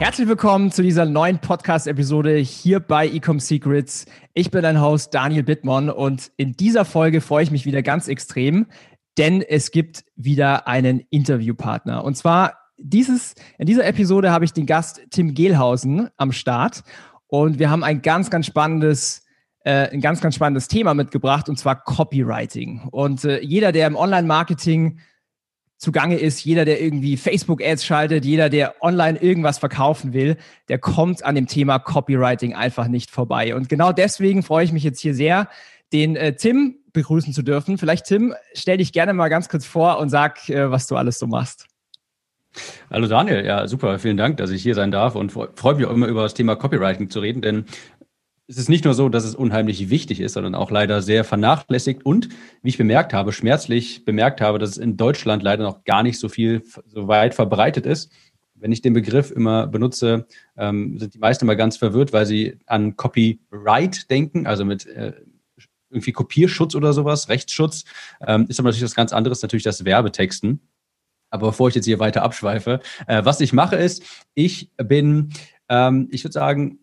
Herzlich willkommen zu dieser neuen Podcast-Episode hier bei Ecom Secrets. Ich bin dein Host Daniel Bittmann und in dieser Folge freue ich mich wieder ganz extrem, denn es gibt wieder einen Interviewpartner. Und zwar dieses, in dieser Episode habe ich den Gast Tim Gehlhausen am Start und wir haben ein ganz, ganz spannendes äh, ein ganz, ganz spannendes Thema mitgebracht und zwar Copywriting. Und äh, jeder, der im Online-Marketing zugange ist, jeder, der irgendwie Facebook-Ads schaltet, jeder, der online irgendwas verkaufen will, der kommt an dem Thema Copywriting einfach nicht vorbei. Und genau deswegen freue ich mich jetzt hier sehr, den äh, Tim begrüßen zu dürfen. Vielleicht, Tim, stell dich gerne mal ganz kurz vor und sag, äh, was du alles so machst. Hallo Daniel, ja super, vielen Dank, dass ich hier sein darf und freue mich auch immer über das Thema Copywriting zu reden, denn es ist nicht nur so, dass es unheimlich wichtig ist, sondern auch leider sehr vernachlässigt und, wie ich bemerkt habe, schmerzlich bemerkt habe, dass es in Deutschland leider noch gar nicht so viel, so weit verbreitet ist. Wenn ich den Begriff immer benutze, ähm, sind die meisten immer ganz verwirrt, weil sie an Copyright denken, also mit äh, irgendwie Kopierschutz oder sowas, Rechtsschutz. Ähm, ist aber natürlich was ganz anderes, natürlich das Werbetexten. Aber bevor ich jetzt hier weiter abschweife, äh, was ich mache ist, ich bin, ähm, ich würde sagen,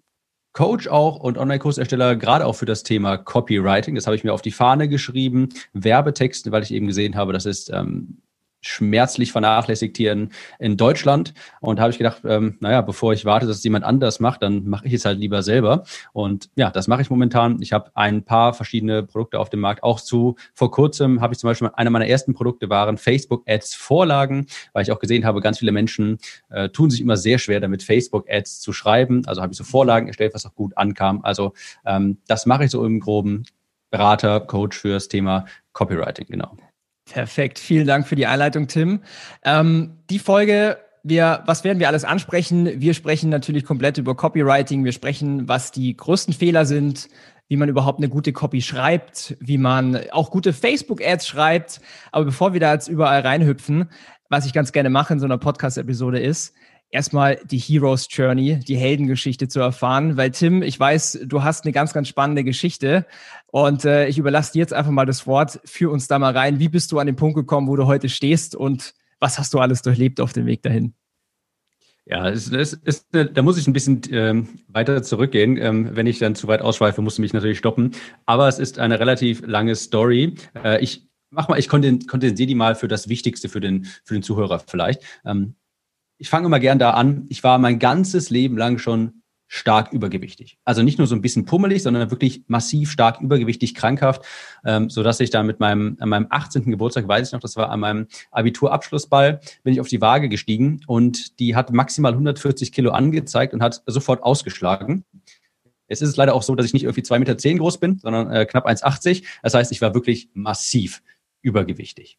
Coach auch und Online-Kursersteller, gerade auch für das Thema Copywriting. Das habe ich mir auf die Fahne geschrieben. Werbetexte, weil ich eben gesehen habe, das ist ähm, schmerzlich vernachlässigt hier in, in Deutschland. Und habe ich gedacht, ähm, naja, bevor ich warte, dass es jemand anders macht, dann mache ich es halt lieber selber. Und ja, das mache ich momentan. Ich habe ein paar verschiedene Produkte auf dem Markt. Auch zu vor kurzem habe ich zum Beispiel einer meiner ersten Produkte waren Facebook-Ads-Vorlagen, weil ich auch gesehen habe, ganz viele Menschen äh, tun sich immer sehr schwer damit, Facebook-Ads zu schreiben. Also habe ich so Vorlagen erstellt, was auch gut ankam. Also ähm, das mache ich so im Groben. Berater, Coach fürs Thema Copywriting, genau. Perfekt, vielen Dank für die Einleitung, Tim. Ähm, die Folge, wir, was werden wir alles ansprechen? Wir sprechen natürlich komplett über Copywriting. Wir sprechen, was die größten Fehler sind, wie man überhaupt eine gute Copy schreibt, wie man auch gute Facebook-Ads schreibt. Aber bevor wir da jetzt überall reinhüpfen, was ich ganz gerne mache in so einer Podcast-Episode ist, erstmal die Heroes Journey, die Heldengeschichte zu erfahren, weil Tim, ich weiß, du hast eine ganz, ganz spannende Geschichte und äh, ich überlasse dir jetzt einfach mal das Wort, führ uns da mal rein. Wie bist du an den Punkt gekommen, wo du heute stehst und was hast du alles durchlebt auf dem Weg dahin? Ja, es, es, es, da muss ich ein bisschen ähm, weiter zurückgehen. Ähm, wenn ich dann zu weit ausschweife, musst du mich natürlich stoppen. Aber es ist eine relativ lange Story. Äh, ich mach mal, ich kondensiere die mal für das Wichtigste für den, für den Zuhörer vielleicht. Ähm, ich fange immer gern da an. Ich war mein ganzes Leben lang schon stark übergewichtig. Also nicht nur so ein bisschen pummelig, sondern wirklich massiv stark übergewichtig, krankhaft, ähm, so dass ich dann mit meinem, an meinem 18. Geburtstag, weiß ich noch, das war an meinem Abiturabschlussball, bin ich auf die Waage gestiegen und die hat maximal 140 Kilo angezeigt und hat sofort ausgeschlagen. Jetzt ist es leider auch so, dass ich nicht irgendwie zwei Meter zehn groß bin, sondern äh, knapp 1,80. Das heißt, ich war wirklich massiv übergewichtig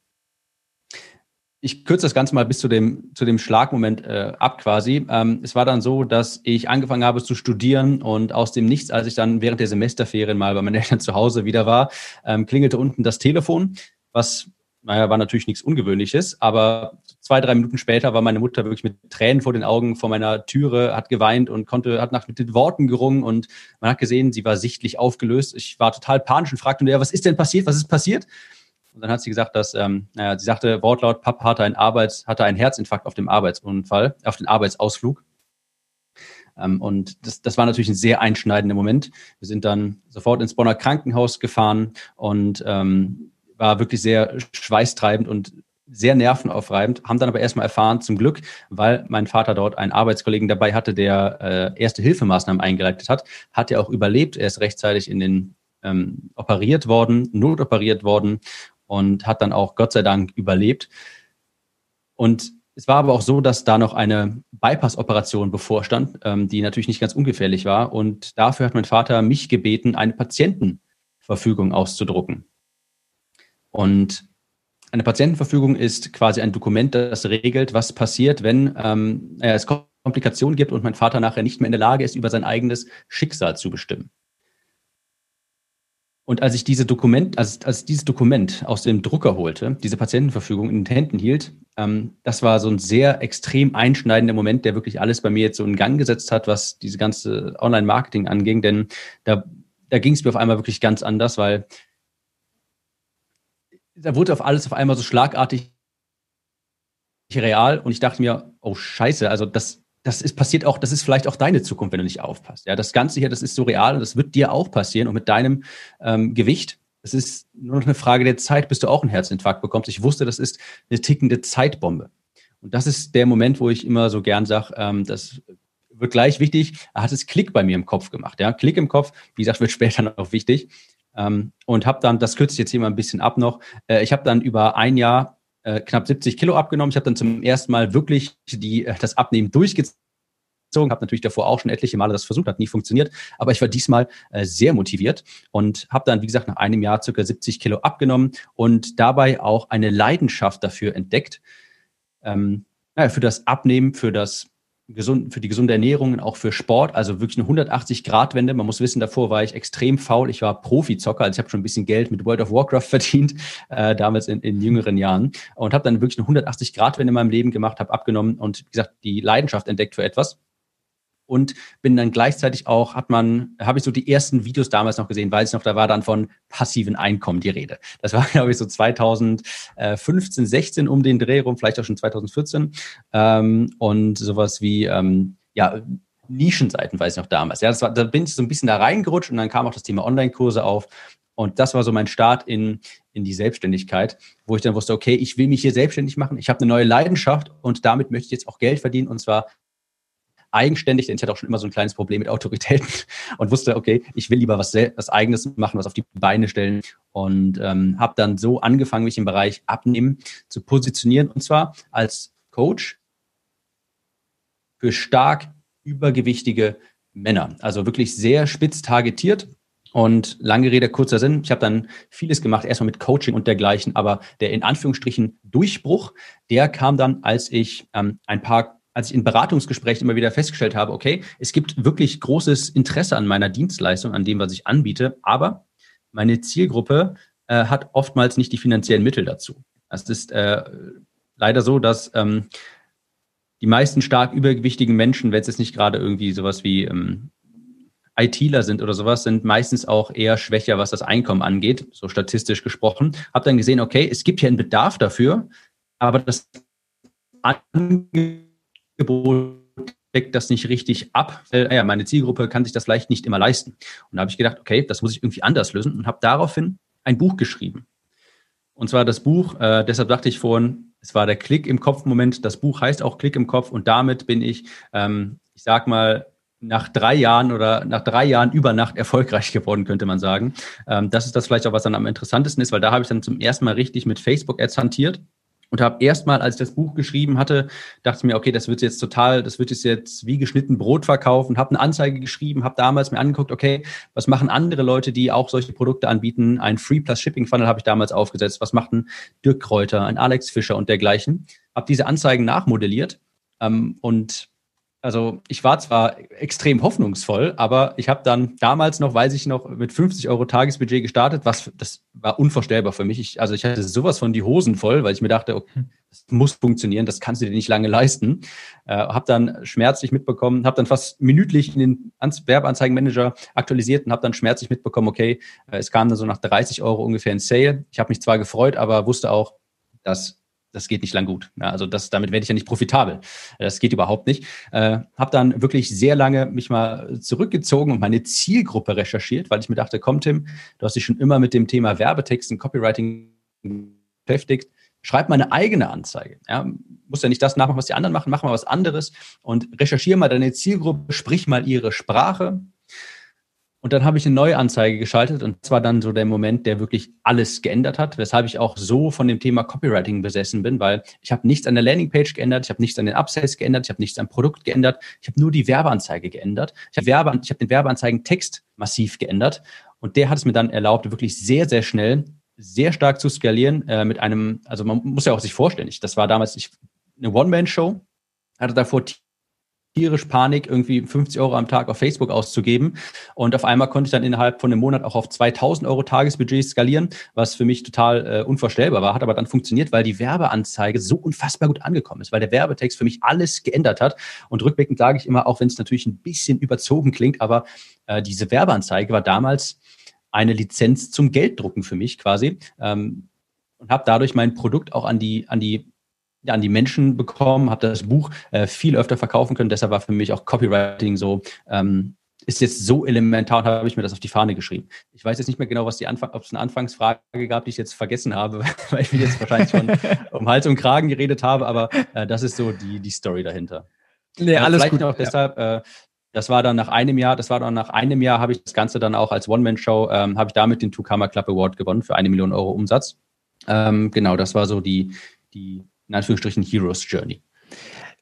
ich kürze das Ganze mal bis zu dem, zu dem Schlagmoment äh, ab quasi. Ähm, es war dann so, dass ich angefangen habe zu studieren und aus dem Nichts, als ich dann während der Semesterferien mal bei meinen Eltern zu Hause wieder war, ähm, klingelte unten das Telefon, was, naja, war natürlich nichts Ungewöhnliches, aber zwei, drei Minuten später war meine Mutter wirklich mit Tränen vor den Augen vor meiner Türe, hat geweint und konnte, hat nach mit den Worten gerungen und man hat gesehen, sie war sichtlich aufgelöst. Ich war total panisch und fragte, ja, was ist denn passiert? Was ist passiert? Und dann hat sie gesagt, dass, ähm, naja, sie sagte wortlaut, Papa hatte einen Arbeits, hatte einen Herzinfarkt auf dem Arbeitsunfall, auf den Arbeitsausflug. Ähm, und das, das war natürlich ein sehr einschneidender Moment. Wir sind dann sofort ins Bonner Krankenhaus gefahren und ähm, war wirklich sehr schweißtreibend und sehr nervenaufreibend, haben dann aber erstmal erfahren, zum Glück, weil mein Vater dort einen Arbeitskollegen dabei hatte, der äh, erste Hilfemaßnahmen eingeleitet hat, hat er auch überlebt. Er ist rechtzeitig in den ähm, operiert worden, notoperiert worden und hat dann auch Gott sei Dank überlebt. Und es war aber auch so, dass da noch eine Bypass-Operation bevorstand, ähm, die natürlich nicht ganz ungefährlich war. Und dafür hat mein Vater mich gebeten, eine Patientenverfügung auszudrucken. Und eine Patientenverfügung ist quasi ein Dokument, das regelt, was passiert, wenn ähm, es Komplikationen gibt und mein Vater nachher nicht mehr in der Lage ist, über sein eigenes Schicksal zu bestimmen. Und als ich diese Dokument, als, als dieses Dokument aus dem Drucker holte, diese Patientenverfügung in den Händen hielt, ähm, das war so ein sehr extrem einschneidender Moment, der wirklich alles bei mir jetzt so in Gang gesetzt hat, was diese ganze Online-Marketing anging. Denn da, da ging es mir auf einmal wirklich ganz anders, weil da wurde auf alles auf einmal so schlagartig real und ich dachte mir, oh Scheiße, also das, das ist passiert auch, das ist vielleicht auch deine Zukunft, wenn du nicht aufpasst. Ja, das Ganze hier, das ist so real und das wird dir auch passieren und mit deinem ähm, Gewicht. Es ist nur noch eine Frage der Zeit, bis du auch einen Herzinfarkt bekommst. Ich wusste, das ist eine tickende Zeitbombe. Und das ist der Moment, wo ich immer so gern sage, ähm, das wird gleich wichtig. Er hat es Klick bei mir im Kopf gemacht. Ja, Klick im Kopf, wie gesagt, wird später noch wichtig. Ähm, und habe dann, das kürze ich jetzt hier mal ein bisschen ab noch, äh, ich habe dann über ein Jahr äh, knapp 70 Kilo abgenommen. Ich habe dann zum ersten Mal wirklich die, äh, das Abnehmen durchgezogen. Habe natürlich davor auch schon etliche Male das versucht, hat nie funktioniert. Aber ich war diesmal äh, sehr motiviert und habe dann, wie gesagt, nach einem Jahr circa 70 Kilo abgenommen und dabei auch eine Leidenschaft dafür entdeckt. Ähm, naja, für das Abnehmen, für das gesund, für die gesunde Ernährung und auch für Sport, also wirklich eine 180-Grad-Wende. Man muss wissen, davor war ich extrem faul. Ich war Profizocker, also ich habe schon ein bisschen Geld mit World of Warcraft verdient, äh, damals in, in jüngeren Jahren. Und habe dann wirklich eine 180-Grad-Wende in meinem Leben gemacht, habe abgenommen und wie gesagt, die Leidenschaft entdeckt für etwas und bin dann gleichzeitig auch, hat man, habe ich so die ersten Videos damals noch gesehen, weiß ich noch, da war dann von passiven Einkommen die Rede. Das war, glaube ich, so 2015, 16 um den Dreh rum, vielleicht auch schon 2014. Ähm, und sowas wie, ähm, ja, Nischenseiten, weiß ich noch damals. Ja, das war, da bin ich so ein bisschen da reingerutscht und dann kam auch das Thema Online-Kurse auf. Und das war so mein Start in, in die Selbstständigkeit, wo ich dann wusste, okay, ich will mich hier selbstständig machen. Ich habe eine neue Leidenschaft und damit möchte ich jetzt auch Geld verdienen und zwar eigenständig, denn ich hatte auch schon immer so ein kleines Problem mit Autoritäten und wusste, okay, ich will lieber was, was Eigenes machen, was auf die Beine stellen und ähm, habe dann so angefangen, mich im Bereich Abnehmen zu positionieren und zwar als Coach für stark übergewichtige Männer. Also wirklich sehr spitz targetiert. Und lange Rede, kurzer Sinn. Ich habe dann vieles gemacht, erstmal mit Coaching und dergleichen, aber der in Anführungsstrichen Durchbruch, der kam dann, als ich ähm, ein paar als ich in Beratungsgesprächen immer wieder festgestellt habe, okay, es gibt wirklich großes Interesse an meiner Dienstleistung, an dem, was ich anbiete, aber meine Zielgruppe äh, hat oftmals nicht die finanziellen Mittel dazu. Es ist äh, leider so, dass ähm, die meisten stark übergewichtigen Menschen, wenn es jetzt nicht gerade irgendwie sowas wie ähm, ITler sind oder sowas, sind meistens auch eher schwächer, was das Einkommen angeht, so statistisch gesprochen. Habe dann gesehen, okay, es gibt hier einen Bedarf dafür, aber das Angebot Angebot deckt das nicht richtig ab. Äh, ja, meine Zielgruppe kann sich das vielleicht nicht immer leisten. Und da habe ich gedacht, okay, das muss ich irgendwie anders lösen und habe daraufhin ein Buch geschrieben. Und zwar das Buch, äh, deshalb dachte ich vorhin, es war der Klick im Kopf-Moment. Das Buch heißt auch Klick im Kopf und damit bin ich, ähm, ich sag mal, nach drei Jahren oder nach drei Jahren über Nacht erfolgreich geworden, könnte man sagen. Ähm, das ist das vielleicht auch, was dann am interessantesten ist, weil da habe ich dann zum ersten Mal richtig mit Facebook-Ads hantiert und habe erstmal, als ich das Buch geschrieben hatte, dachte mir, okay, das wird jetzt total, das wird jetzt wie geschnitten Brot verkaufen, habe eine Anzeige geschrieben, habe damals mir angeguckt, okay, was machen andere Leute, die auch solche Produkte anbieten? Ein Free Plus Shipping Funnel habe ich damals aufgesetzt. Was macht ein Dirk Kräuter, ein Alex Fischer und dergleichen? Habe diese Anzeigen nachmodelliert ähm, und also ich war zwar extrem hoffnungsvoll, aber ich habe dann damals noch, weiß ich noch, mit 50 Euro Tagesbudget gestartet, was das war unvorstellbar für mich. Ich, also ich hatte sowas von die Hosen voll, weil ich mir dachte, okay, das muss funktionieren, das kannst du dir nicht lange leisten. Äh, habe dann schmerzlich mitbekommen, habe dann fast minütlich in den Werbeanzeigenmanager aktualisiert und habe dann schmerzlich mitbekommen, okay, äh, es kam dann so nach 30 Euro ungefähr in Sale. Ich habe mich zwar gefreut, aber wusste auch, dass das geht nicht lang gut. Ja, also das, damit werde ich ja nicht profitabel. Das geht überhaupt nicht. Äh, habe dann wirklich sehr lange mich mal zurückgezogen und meine Zielgruppe recherchiert, weil ich mir dachte, komm Tim, du hast dich schon immer mit dem Thema Werbetexten, Copywriting beschäftigt. Schreib mal eine eigene Anzeige. Ja, musst ja nicht das nachmachen, was die anderen machen, mach mal was anderes und recherchiere mal deine Zielgruppe, sprich mal ihre Sprache, und dann habe ich eine neue Anzeige geschaltet und das war dann so der Moment, der wirklich alles geändert hat, weshalb ich auch so von dem Thema Copywriting besessen bin, weil ich habe nichts an der Landingpage geändert, ich habe nichts an den Upsells geändert, ich habe nichts am Produkt geändert, ich habe nur die Werbeanzeige geändert. Ich habe Werbe, ich habe den Werbeanzeigen-Text massiv geändert und der hat es mir dann erlaubt, wirklich sehr, sehr schnell, sehr stark zu skalieren äh, mit einem, also man muss ja auch sich vorstellen, ich, das war damals ich, eine One-Man-Show, hatte davor tierisch Panik, irgendwie 50 Euro am Tag auf Facebook auszugeben. Und auf einmal konnte ich dann innerhalb von einem Monat auch auf 2000 Euro Tagesbudget skalieren, was für mich total äh, unvorstellbar war, hat aber dann funktioniert, weil die Werbeanzeige so unfassbar gut angekommen ist, weil der Werbetext für mich alles geändert hat. Und rückblickend sage ich immer, auch wenn es natürlich ein bisschen überzogen klingt, aber äh, diese Werbeanzeige war damals eine Lizenz zum Gelddrucken für mich quasi. Ähm, und habe dadurch mein Produkt auch an die, an die an die Menschen bekommen, habe das Buch äh, viel öfter verkaufen können. Deshalb war für mich auch Copywriting so, ähm, ist jetzt so elementar und habe ich mir das auf die Fahne geschrieben. Ich weiß jetzt nicht mehr genau, was die Anfang, ob es eine Anfangsfrage gab, die ich jetzt vergessen habe, weil ich jetzt wahrscheinlich schon um Hals und Kragen geredet habe, aber äh, das ist so die, die Story dahinter. Nee, äh, alles gut. Noch deshalb, äh, das war dann nach einem Jahr, das war dann nach einem Jahr, habe ich das Ganze dann auch als One-Man-Show, ähm, habe ich damit den Two Karma Club Award gewonnen für eine Million Euro Umsatz. Ähm, genau, das war so die, die in Anführungsstrichen Heroes Journey.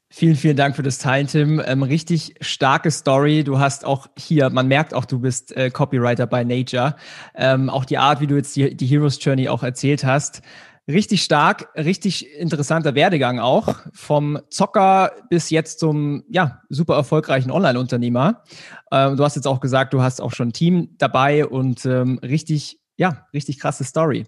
Vielen, vielen Dank für das Teilen, Tim. Ähm, richtig starke Story. Du hast auch hier, man merkt auch, du bist äh, Copywriter bei Nature. Ähm, auch die Art, wie du jetzt die, die Heroes Journey auch erzählt hast. Richtig stark, richtig interessanter Werdegang auch. Vom Zocker bis jetzt zum, ja, super erfolgreichen Online-Unternehmer. Ähm, du hast jetzt auch gesagt, du hast auch schon ein Team dabei und ähm, richtig, ja, richtig krasse Story.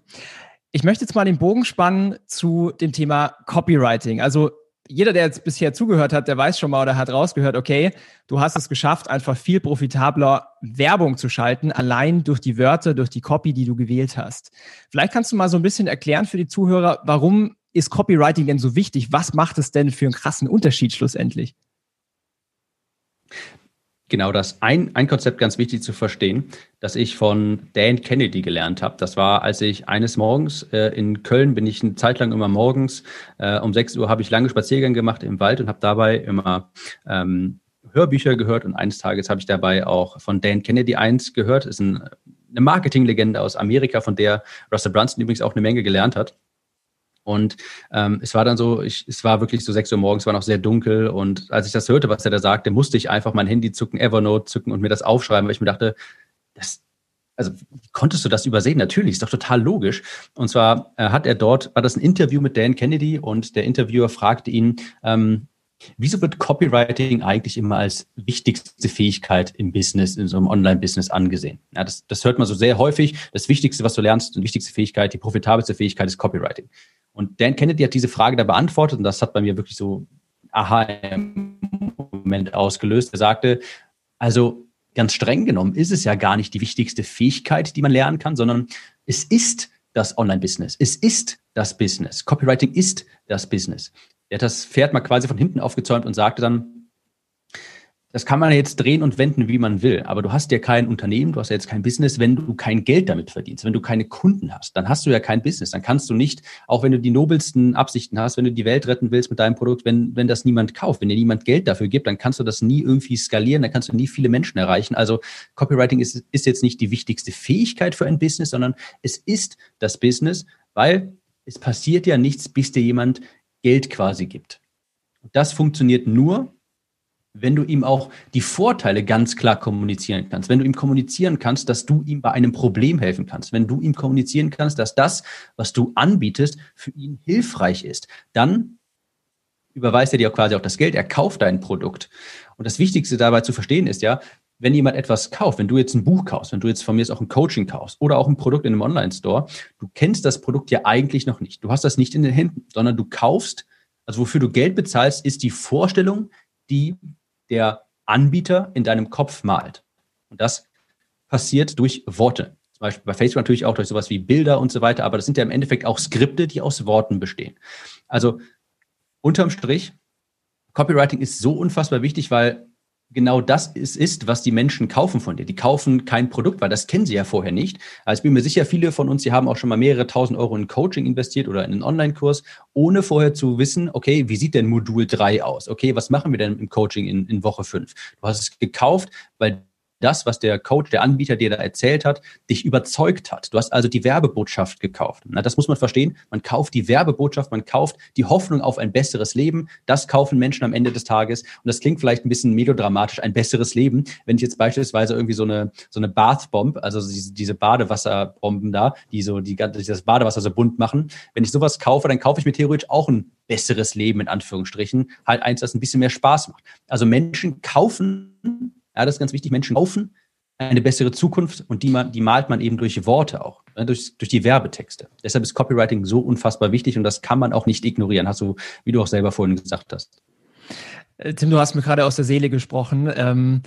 Ich möchte jetzt mal den Bogen spannen zu dem Thema Copywriting. Also jeder, der jetzt bisher zugehört hat, der weiß schon mal oder hat rausgehört, okay, du hast es geschafft, einfach viel profitabler Werbung zu schalten, allein durch die Wörter, durch die Copy, die du gewählt hast. Vielleicht kannst du mal so ein bisschen erklären für die Zuhörer, warum ist Copywriting denn so wichtig? Was macht es denn für einen krassen Unterschied schlussendlich? Genau das. Ein, ein Konzept ganz wichtig zu verstehen, das ich von Dan Kennedy gelernt habe. Das war, als ich eines Morgens äh, in Köln bin ich eine Zeit lang immer morgens äh, um 6 Uhr habe ich lange Spaziergänge gemacht im Wald und habe dabei immer ähm, Hörbücher gehört und eines Tages habe ich dabei auch von Dan Kennedy eins gehört. Ist ein, eine Marketinglegende aus Amerika, von der Russell Brunson übrigens auch eine Menge gelernt hat. Und ähm, es war dann so, ich, es war wirklich so sechs Uhr morgens, war noch sehr dunkel. Und als ich das hörte, was er da sagte, musste ich einfach mein Handy zucken, Evernote zücken und mir das aufschreiben, weil ich mir dachte, das, also konntest du das übersehen? Natürlich, ist doch total logisch. Und zwar äh, hat er dort, war das ein Interview mit Dan Kennedy und der Interviewer fragte ihn, ähm, wieso wird Copywriting eigentlich immer als wichtigste Fähigkeit im Business, in so einem Online-Business angesehen? Ja, das, das hört man so sehr häufig. Das Wichtigste, was du lernst, die wichtigste Fähigkeit, die profitabelste Fähigkeit ist Copywriting. Und Dan Kennedy hat diese Frage da beantwortet und das hat bei mir wirklich so aha Moment ausgelöst. Er sagte, also ganz streng genommen ist es ja gar nicht die wichtigste Fähigkeit, die man lernen kann, sondern es ist das Online-Business. Es ist das Business. Copywriting ist das Business. Er hat das Pferd mal quasi von hinten aufgezäumt und sagte dann, das kann man jetzt drehen und wenden, wie man will. Aber du hast ja kein Unternehmen, du hast ja jetzt kein Business, wenn du kein Geld damit verdienst, wenn du keine Kunden hast, dann hast du ja kein Business. Dann kannst du nicht, auch wenn du die nobelsten Absichten hast, wenn du die Welt retten willst mit deinem Produkt, wenn, wenn das niemand kauft, wenn dir niemand Geld dafür gibt, dann kannst du das nie irgendwie skalieren, dann kannst du nie viele Menschen erreichen. Also Copywriting ist, ist jetzt nicht die wichtigste Fähigkeit für ein Business, sondern es ist das Business, weil es passiert ja nichts, bis dir jemand Geld quasi gibt. Das funktioniert nur, wenn du ihm auch die Vorteile ganz klar kommunizieren kannst, wenn du ihm kommunizieren kannst, dass du ihm bei einem Problem helfen kannst, wenn du ihm kommunizieren kannst, dass das, was du anbietest, für ihn hilfreich ist, dann überweist er dir quasi auch das Geld, er kauft dein Produkt. Und das Wichtigste dabei zu verstehen ist ja, wenn jemand etwas kauft, wenn du jetzt ein Buch kaufst, wenn du jetzt von mir auch ein Coaching kaufst oder auch ein Produkt in einem Online-Store, du kennst das Produkt ja eigentlich noch nicht. Du hast das nicht in den Händen, sondern du kaufst, also wofür du Geld bezahlst, ist die Vorstellung, die der Anbieter in deinem Kopf malt. Und das passiert durch Worte. Zum Beispiel bei Facebook natürlich auch durch sowas wie Bilder und so weiter, aber das sind ja im Endeffekt auch Skripte, die aus Worten bestehen. Also unterm Strich, Copywriting ist so unfassbar wichtig, weil genau das ist, ist, was die Menschen kaufen von dir. Die kaufen kein Produkt, weil das kennen sie ja vorher nicht. Also ich bin mir sicher, viele von uns, die haben auch schon mal mehrere tausend Euro in Coaching investiert oder in einen Online-Kurs, ohne vorher zu wissen, okay, wie sieht denn Modul 3 aus? Okay, was machen wir denn im Coaching in, in Woche 5? Du hast es gekauft, weil das, was der Coach, der Anbieter dir da erzählt hat, dich überzeugt hat. Du hast also die Werbebotschaft gekauft. Na, das muss man verstehen. Man kauft die Werbebotschaft, man kauft die Hoffnung auf ein besseres Leben. Das kaufen Menschen am Ende des Tages. Und das klingt vielleicht ein bisschen melodramatisch, ein besseres Leben. Wenn ich jetzt beispielsweise irgendwie so eine, so eine Bathbomb, also diese, diese Badewasserbomben da, die so die, das Badewasser so bunt machen, wenn ich sowas kaufe, dann kaufe ich mir theoretisch auch ein besseres Leben in Anführungsstrichen, halt eins, das ein bisschen mehr Spaß macht. Also Menschen kaufen, ja, das ist ganz wichtig, Menschen kaufen eine bessere Zukunft und die, die malt man eben durch Worte auch, ne, durch, durch die Werbetexte. Deshalb ist Copywriting so unfassbar wichtig und das kann man auch nicht ignorieren, hast du, wie du auch selber vorhin gesagt hast. Äh, Tim, du hast mir gerade aus der Seele gesprochen. Ähm,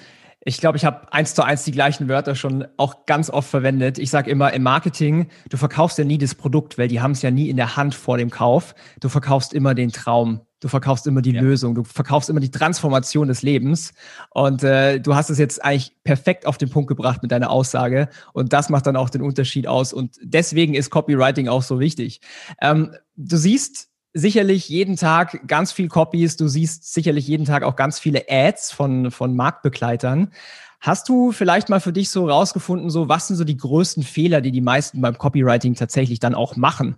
ich glaube, ich habe eins zu eins die gleichen Wörter schon auch ganz oft verwendet. Ich sage immer im Marketing, du verkaufst ja nie das Produkt, weil die haben es ja nie in der Hand vor dem Kauf. Du verkaufst immer den Traum. Du verkaufst immer die ja. Lösung. Du verkaufst immer die Transformation des Lebens. Und äh, du hast es jetzt eigentlich perfekt auf den Punkt gebracht mit deiner Aussage. Und das macht dann auch den Unterschied aus. Und deswegen ist Copywriting auch so wichtig. Ähm, du siehst sicherlich jeden Tag ganz viel Copies, du siehst sicherlich jeden Tag auch ganz viele Ads von, von Marktbegleitern. Hast du vielleicht mal für dich so rausgefunden, so was sind so die größten Fehler, die die meisten beim Copywriting tatsächlich dann auch machen?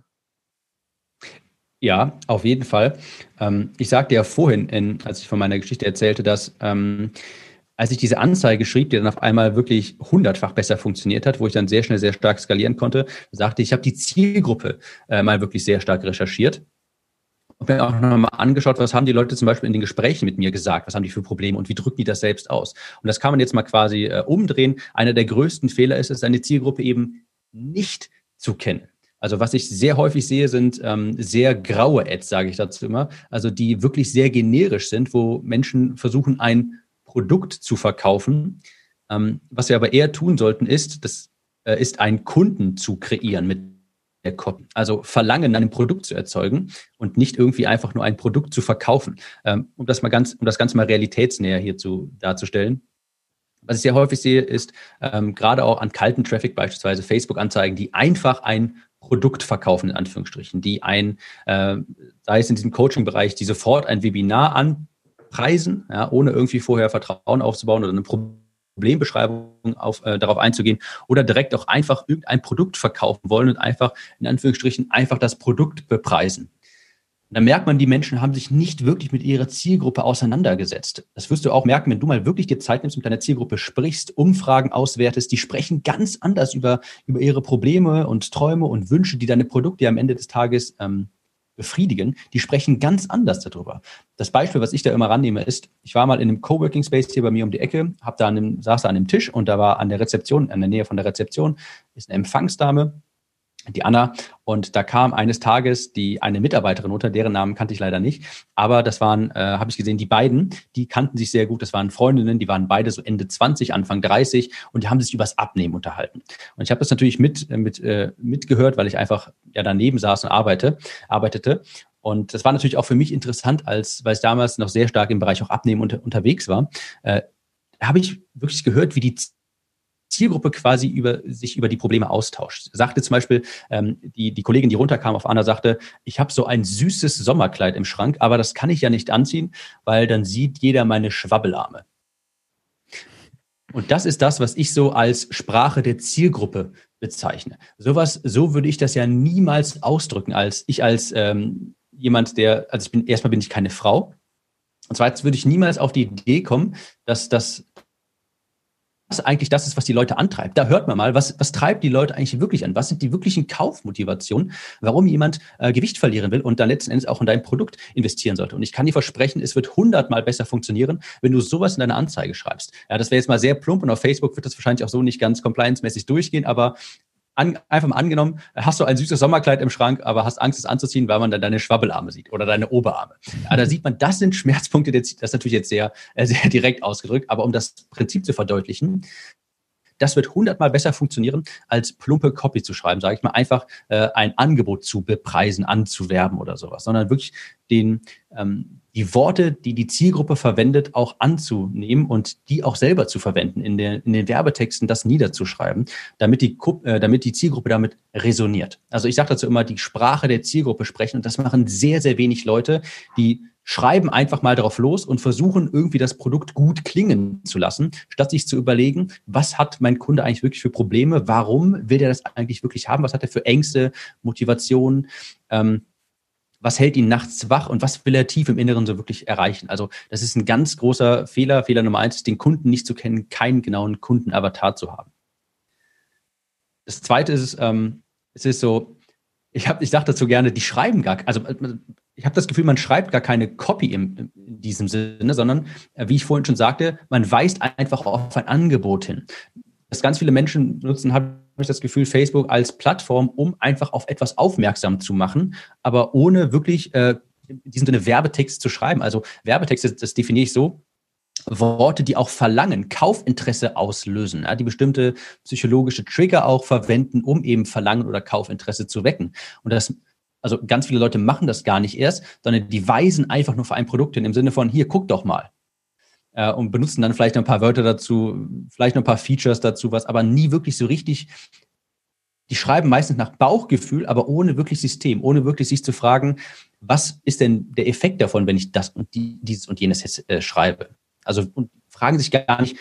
Ja, auf jeden Fall. Ähm, ich sagte ja vorhin, in, als ich von meiner Geschichte erzählte, dass ähm, als ich diese Anzeige schrieb, die dann auf einmal wirklich hundertfach besser funktioniert hat, wo ich dann sehr schnell sehr stark skalieren konnte, sagte ich, ich habe die Zielgruppe äh, mal wirklich sehr stark recherchiert und mir auch nochmal angeschaut, was haben die Leute zum Beispiel in den Gesprächen mit mir gesagt, was haben die für Probleme und wie drücken die das selbst aus. Und das kann man jetzt mal quasi äh, umdrehen. Einer der größten Fehler ist es, seine Zielgruppe eben nicht zu kennen. Also was ich sehr häufig sehe, sind ähm, sehr graue Ads, sage ich dazu immer, also die wirklich sehr generisch sind, wo Menschen versuchen, ein Produkt zu verkaufen. Ähm, was wir aber eher tun sollten, ist, das äh, ist einen Kunden zu kreieren mit der Copy. Also Verlangen, ein Produkt zu erzeugen und nicht irgendwie einfach nur ein Produkt zu verkaufen. Ähm, um das mal ganz, um das Ganze mal realitätsnäher hierzu darzustellen. Was ich sehr häufig sehe, ist ähm, gerade auch an kalten Traffic, beispielsweise Facebook-Anzeigen, die einfach ein Produkt verkaufen, in Anführungsstrichen, die ein, äh, sei es in diesem Coaching-Bereich, die sofort ein Webinar anpreisen, ja, ohne irgendwie vorher Vertrauen aufzubauen oder eine Problem Problembeschreibung auf, äh, darauf einzugehen oder direkt auch einfach irgendein Produkt verkaufen wollen und einfach in Anführungsstrichen einfach das Produkt bepreisen. Dann merkt man, die Menschen haben sich nicht wirklich mit ihrer Zielgruppe auseinandergesetzt. Das wirst du auch merken, wenn du mal wirklich dir Zeit nimmst, mit deiner Zielgruppe sprichst, Umfragen auswertest, die sprechen ganz anders über, über ihre Probleme und Träume und Wünsche, die deine Produkte am Ende des Tages ähm, befriedigen, die sprechen ganz anders darüber. Das Beispiel, was ich da immer rannehme, ist, ich war mal in einem Coworking Space hier bei mir um die Ecke, hab da an einem, saß da an einem Tisch und da war an der Rezeption, in der Nähe von der Rezeption, ist eine Empfangsdame die Anna. Und da kam eines Tages die eine Mitarbeiterin unter, deren Namen kannte ich leider nicht. Aber das waren, äh, habe ich gesehen, die beiden, die kannten sich sehr gut. Das waren Freundinnen, die waren beide so Ende 20, Anfang 30 und die haben sich übers Abnehmen unterhalten. Und ich habe das natürlich mit, äh, mit, äh, mitgehört, weil ich einfach ja daneben saß und arbeite, arbeitete. Und das war natürlich auch für mich interessant, als weil ich damals noch sehr stark im Bereich auch Abnehmen unter, unterwegs war. Äh, habe ich wirklich gehört, wie die Zielgruppe quasi über sich über die Probleme austauscht. Sagte zum Beispiel ähm, die, die Kollegin, die runterkam auf Anna, sagte, ich habe so ein süßes Sommerkleid im Schrank, aber das kann ich ja nicht anziehen, weil dann sieht jeder meine Schwabbelarme. Und das ist das, was ich so als Sprache der Zielgruppe bezeichne. Sowas, so würde ich das ja niemals ausdrücken, als ich als ähm, jemand, der, also ich bin, erstmal bin ich keine Frau. Und zweitens würde ich niemals auf die Idee kommen, dass das was eigentlich das ist, was die Leute antreibt. Da hört man mal, was, was treibt die Leute eigentlich wirklich an? Was sind die wirklichen Kaufmotivationen, warum jemand äh, Gewicht verlieren will und dann letzten Endes auch in dein Produkt investieren sollte? Und ich kann dir versprechen, es wird hundertmal besser funktionieren, wenn du sowas in deine Anzeige schreibst. Ja, das wäre jetzt mal sehr plump und auf Facebook wird das wahrscheinlich auch so nicht ganz compliance-mäßig durchgehen, aber an, einfach mal angenommen, hast du ein süßes Sommerkleid im Schrank, aber hast Angst, es anzuziehen, weil man dann deine Schwabbelarme sieht oder deine Oberarme. Ja, da sieht man, das sind Schmerzpunkte, das ist natürlich jetzt sehr, äh, sehr direkt ausgedrückt, aber um das Prinzip zu verdeutlichen, das wird hundertmal besser funktionieren, als plumpe Copy zu schreiben, sage ich mal, einfach äh, ein Angebot zu bepreisen, anzuwerben oder sowas, sondern wirklich den, ähm, die Worte, die die Zielgruppe verwendet, auch anzunehmen und die auch selber zu verwenden, in, der, in den Werbetexten das niederzuschreiben, damit die, äh, damit die Zielgruppe damit resoniert. Also ich sage dazu immer, die Sprache der Zielgruppe sprechen und das machen sehr, sehr wenig Leute, die schreiben einfach mal drauf los und versuchen irgendwie das Produkt gut klingen zu lassen, statt sich zu überlegen, was hat mein Kunde eigentlich wirklich für Probleme, warum will der das eigentlich wirklich haben, was hat er für Ängste, Motivationen, ähm, was hält ihn nachts wach und was will er tief im Inneren so wirklich erreichen. Also das ist ein ganz großer Fehler. Fehler Nummer eins ist, den Kunden nicht zu kennen, keinen genauen Kundenavatar zu haben. Das zweite ist, ähm, es ist so, ich, hab, ich sage dazu gerne, die schreiben gar, also ich habe das Gefühl, man schreibt gar keine Copy im, in diesem Sinne, sondern äh, wie ich vorhin schon sagte, man weist einfach auf ein Angebot hin. Dass ganz viele Menschen nutzen, habe ich das Gefühl, Facebook als Plattform, um einfach auf etwas aufmerksam zu machen, aber ohne wirklich äh, in diesem Sinne Werbetext zu schreiben. Also Werbetexte, das definiere ich so, Worte, die auch verlangen, Kaufinteresse auslösen, ja, die bestimmte psychologische Trigger auch verwenden, um eben Verlangen oder Kaufinteresse zu wecken. Und das also ganz viele Leute machen das gar nicht erst, sondern die weisen einfach nur für ein Produkt hin, im Sinne von, hier, guck doch mal. Äh, und benutzen dann vielleicht noch ein paar Wörter dazu, vielleicht noch ein paar Features dazu, was aber nie wirklich so richtig, die schreiben meistens nach Bauchgefühl, aber ohne wirklich System, ohne wirklich sich zu fragen, was ist denn der Effekt davon, wenn ich das und die, dieses und jenes jetzt, äh, schreibe? Also und fragen sich gar nicht,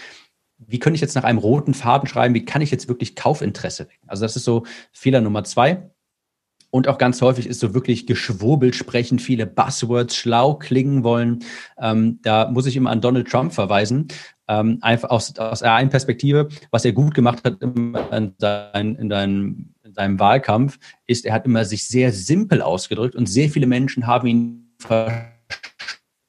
wie könnte ich jetzt nach einem roten Faden schreiben, wie kann ich jetzt wirklich Kaufinteresse wecken? Also das ist so Fehler Nummer zwei. Und auch ganz häufig ist so wirklich geschwurbelt sprechen, viele Buzzwords schlau klingen wollen. Ähm, da muss ich immer an Donald Trump verweisen. Ähm, einfach aus, aus einer Perspektive, was er gut gemacht hat in, sein, in, dein, in seinem Wahlkampf, ist, er hat immer sich sehr simpel ausgedrückt und sehr viele Menschen haben ihn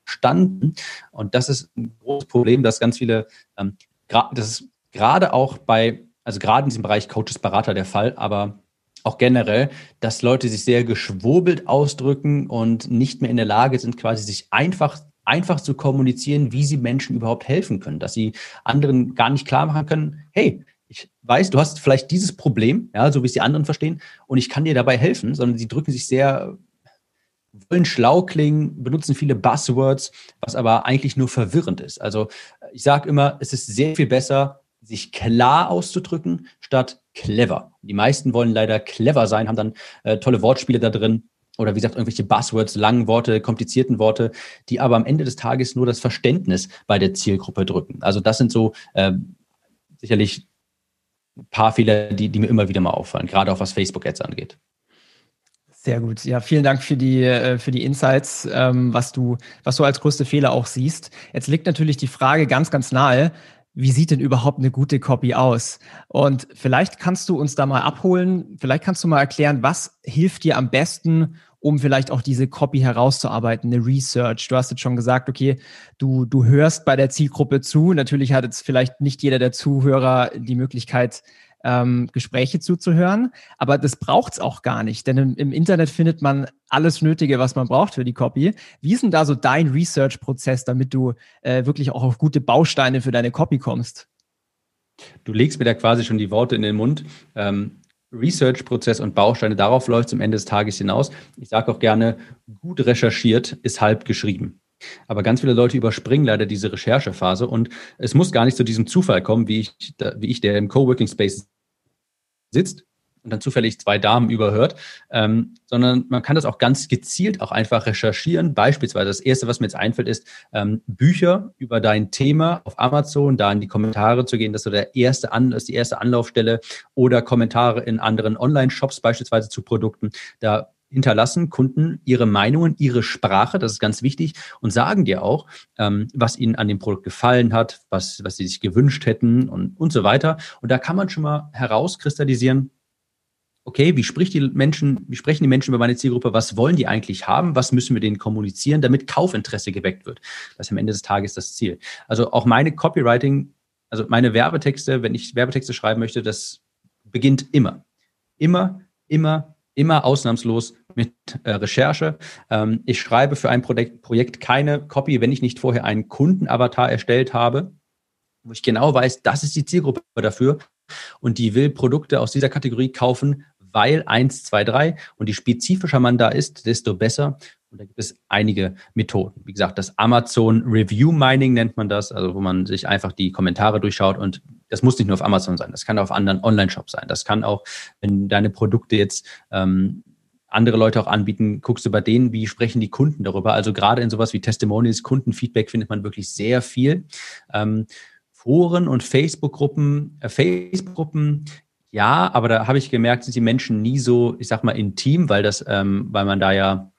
verstanden. Und das ist ein großes Problem, dass ganz viele, ähm, das ist gerade auch bei, also gerade in diesem Bereich Coaches, Berater der Fall, aber auch generell, dass Leute sich sehr geschwurbelt ausdrücken und nicht mehr in der Lage sind, quasi sich einfach einfach zu kommunizieren, wie sie Menschen überhaupt helfen können, dass sie anderen gar nicht klar machen können, hey, ich weiß, du hast vielleicht dieses Problem, ja, so wie es die anderen verstehen, und ich kann dir dabei helfen, sondern sie drücken sich sehr, wollen schlau klingen, benutzen viele Buzzwords, was aber eigentlich nur verwirrend ist. Also ich sage immer, es ist sehr viel besser, sich klar auszudrücken, statt clever. Die meisten wollen leider clever sein, haben dann äh, tolle Wortspiele da drin oder wie gesagt irgendwelche Buzzwords, langen Worte, komplizierten Worte, die aber am Ende des Tages nur das Verständnis bei der Zielgruppe drücken. Also das sind so äh, sicherlich ein paar Fehler, die, die mir immer wieder mal auffallen, gerade auch was Facebook-Ads angeht. Sehr gut. Ja, vielen Dank für die, äh, für die Insights, ähm, was du, was du als größte Fehler auch siehst. Jetzt liegt natürlich die Frage ganz, ganz nahe, wie sieht denn überhaupt eine gute Copy aus? Und vielleicht kannst du uns da mal abholen, vielleicht kannst du mal erklären, was hilft dir am besten, um vielleicht auch diese Copy herauszuarbeiten, eine Research. Du hast jetzt schon gesagt, okay, du, du hörst bei der Zielgruppe zu. Natürlich hat jetzt vielleicht nicht jeder der Zuhörer die Möglichkeit, ähm, Gespräche zuzuhören. Aber das braucht's auch gar nicht, denn im, im, Internet findet man alles Nötige, was man braucht für die Copy. Wie ist denn da so dein Research-Prozess, damit du äh, wirklich auch auf gute Bausteine für deine Copy kommst? Du legst mir da quasi schon die Worte in den Mund. Ähm, Research-Prozess und Bausteine, darauf läuft es am Ende des Tages hinaus. Ich sage auch gerne, gut recherchiert ist halb geschrieben. Aber ganz viele Leute überspringen leider diese Recherchephase und es muss gar nicht zu diesem Zufall kommen, wie ich, wie ich der im Coworking Space sitzt und dann zufällig zwei Damen überhört, ähm, sondern man kann das auch ganz gezielt auch einfach recherchieren. Beispielsweise das erste, was mir jetzt einfällt, ist ähm, Bücher über dein Thema auf Amazon, da in die Kommentare zu gehen, das ist so der erste An ist die erste Anlaufstelle oder Kommentare in anderen Online-Shops beispielsweise zu Produkten. Da hinterlassen Kunden ihre Meinungen, ihre Sprache, das ist ganz wichtig, und sagen dir auch, ähm, was ihnen an dem Produkt gefallen hat, was, was sie sich gewünscht hätten und, und so weiter. Und da kann man schon mal herauskristallisieren, okay, wie spricht die Menschen, wie sprechen die Menschen über meine Zielgruppe, was wollen die eigentlich haben, was müssen wir denen kommunizieren, damit Kaufinteresse geweckt wird. Das ist am Ende des Tages das Ziel. Also auch meine Copywriting, also meine Werbetexte, wenn ich Werbetexte schreiben möchte, das beginnt immer. Immer, immer, immer ausnahmslos mit äh, Recherche. Ähm, ich schreibe für ein Projekt, Projekt keine Copy, wenn ich nicht vorher einen Kundenavatar erstellt habe, wo ich genau weiß, das ist die Zielgruppe dafür und die will Produkte aus dieser Kategorie kaufen, weil eins, zwei, drei und je spezifischer man da ist, desto besser. Und da gibt es einige Methoden. Wie gesagt, das Amazon Review Mining nennt man das, also wo man sich einfach die Kommentare durchschaut und das muss nicht nur auf Amazon sein, das kann auf anderen Online-Shops sein. Das kann auch, wenn deine Produkte jetzt ähm, andere Leute auch anbieten, guckst du bei denen, wie sprechen die Kunden darüber. Also gerade in sowas wie Testimonials, Kundenfeedback findet man wirklich sehr viel. Ähm, Foren und Facebook-Gruppen, äh, Facebook-Gruppen, ja, aber da habe ich gemerkt, sind die Menschen nie so, ich sag mal, intim, weil das, ähm, weil man da ja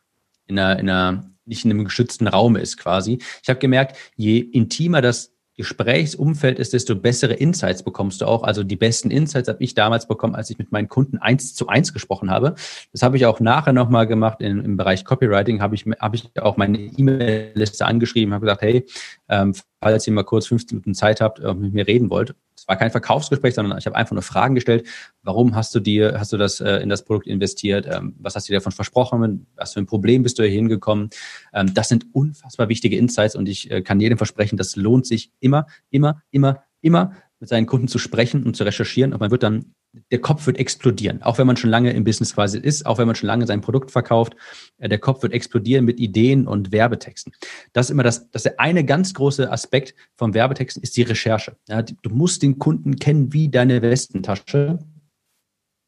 in einer, in einer, nicht in einem geschützten Raum ist quasi. Ich habe gemerkt, je intimer das Gesprächsumfeld ist, desto bessere Insights bekommst du auch. Also die besten Insights habe ich damals bekommen, als ich mit meinen Kunden eins zu eins gesprochen habe. Das habe ich auch nachher nochmal gemacht in, im Bereich Copywriting, habe ich, habe ich auch meine E-Mail-Liste angeschrieben, habe gesagt, hey, ähm, falls ihr mal kurz 15 Minuten Zeit habt, äh, mit mir reden wollt. Es war kein Verkaufsgespräch, sondern ich habe einfach nur Fragen gestellt. Warum hast du dir, hast du das äh, in das Produkt investiert? Ähm, was hast du dir davon versprochen? Was für ein Problem bist du hier hingekommen? Ähm, das sind unfassbar wichtige Insights und ich äh, kann jedem versprechen, das lohnt sich immer, immer, immer, immer mit seinen Kunden zu sprechen und zu recherchieren und man wird dann, der Kopf wird explodieren, auch wenn man schon lange im Business quasi ist, auch wenn man schon lange sein Produkt verkauft, äh, der Kopf wird explodieren mit Ideen und Werbetexten. Das ist immer das, das ist der eine ganz große Aspekt vom Werbetexten ist die Recherche. Ja, du musst den Kunden kennen wie deine Westentasche.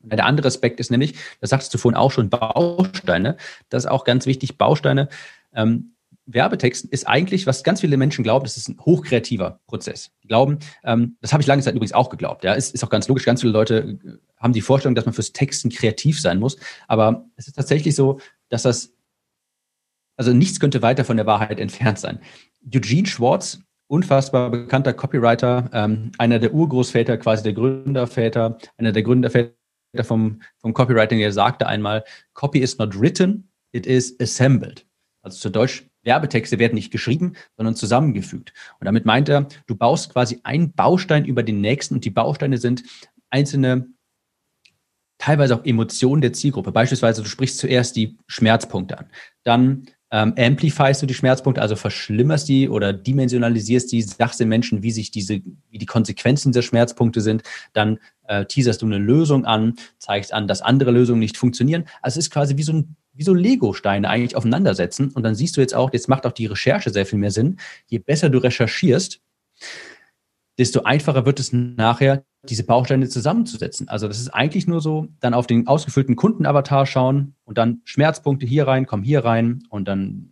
Der andere Aspekt ist nämlich, das sagtest du vorhin auch schon, Bausteine. Das ist auch ganz wichtig, Bausteine. Ähm, Werbetexten ist eigentlich, was ganz viele Menschen glauben, das ist ein hochkreativer Prozess. Die glauben, ähm, das habe ich lange Zeit übrigens auch geglaubt. Ja, ist, ist auch ganz logisch. Ganz viele Leute äh, haben die Vorstellung, dass man fürs Texten kreativ sein muss. Aber es ist tatsächlich so, dass das, also nichts könnte weiter von der Wahrheit entfernt sein. Eugene Schwartz, unfassbar bekannter Copywriter, ähm, einer der Urgroßväter, quasi der Gründerväter, einer der Gründerväter vom, vom Copywriting, der sagte einmal, Copy is not written, it is assembled. Also zu Deutsch, Werbetexte werden nicht geschrieben, sondern zusammengefügt. Und damit meint er, du baust quasi einen Baustein über den nächsten und die Bausteine sind einzelne, teilweise auch Emotionen der Zielgruppe. Beispielsweise, du sprichst zuerst die Schmerzpunkte an. Dann ähm, amplifierst du die Schmerzpunkte, also verschlimmerst die oder dimensionalisierst die, sagst den Menschen, wie sich diese, wie die Konsequenzen dieser Schmerzpunkte sind, dann äh, teaserst du eine Lösung an, zeigst an, dass andere Lösungen nicht funktionieren. Also es ist quasi wie so ein wie so Lego-Steine eigentlich aufeinandersetzen. Und dann siehst du jetzt auch, jetzt macht auch die Recherche sehr viel mehr Sinn. Je besser du recherchierst, desto einfacher wird es nachher, diese Bausteine zusammenzusetzen. Also das ist eigentlich nur so, dann auf den ausgefüllten Kundenavatar schauen und dann Schmerzpunkte hier rein, kommen hier rein und dann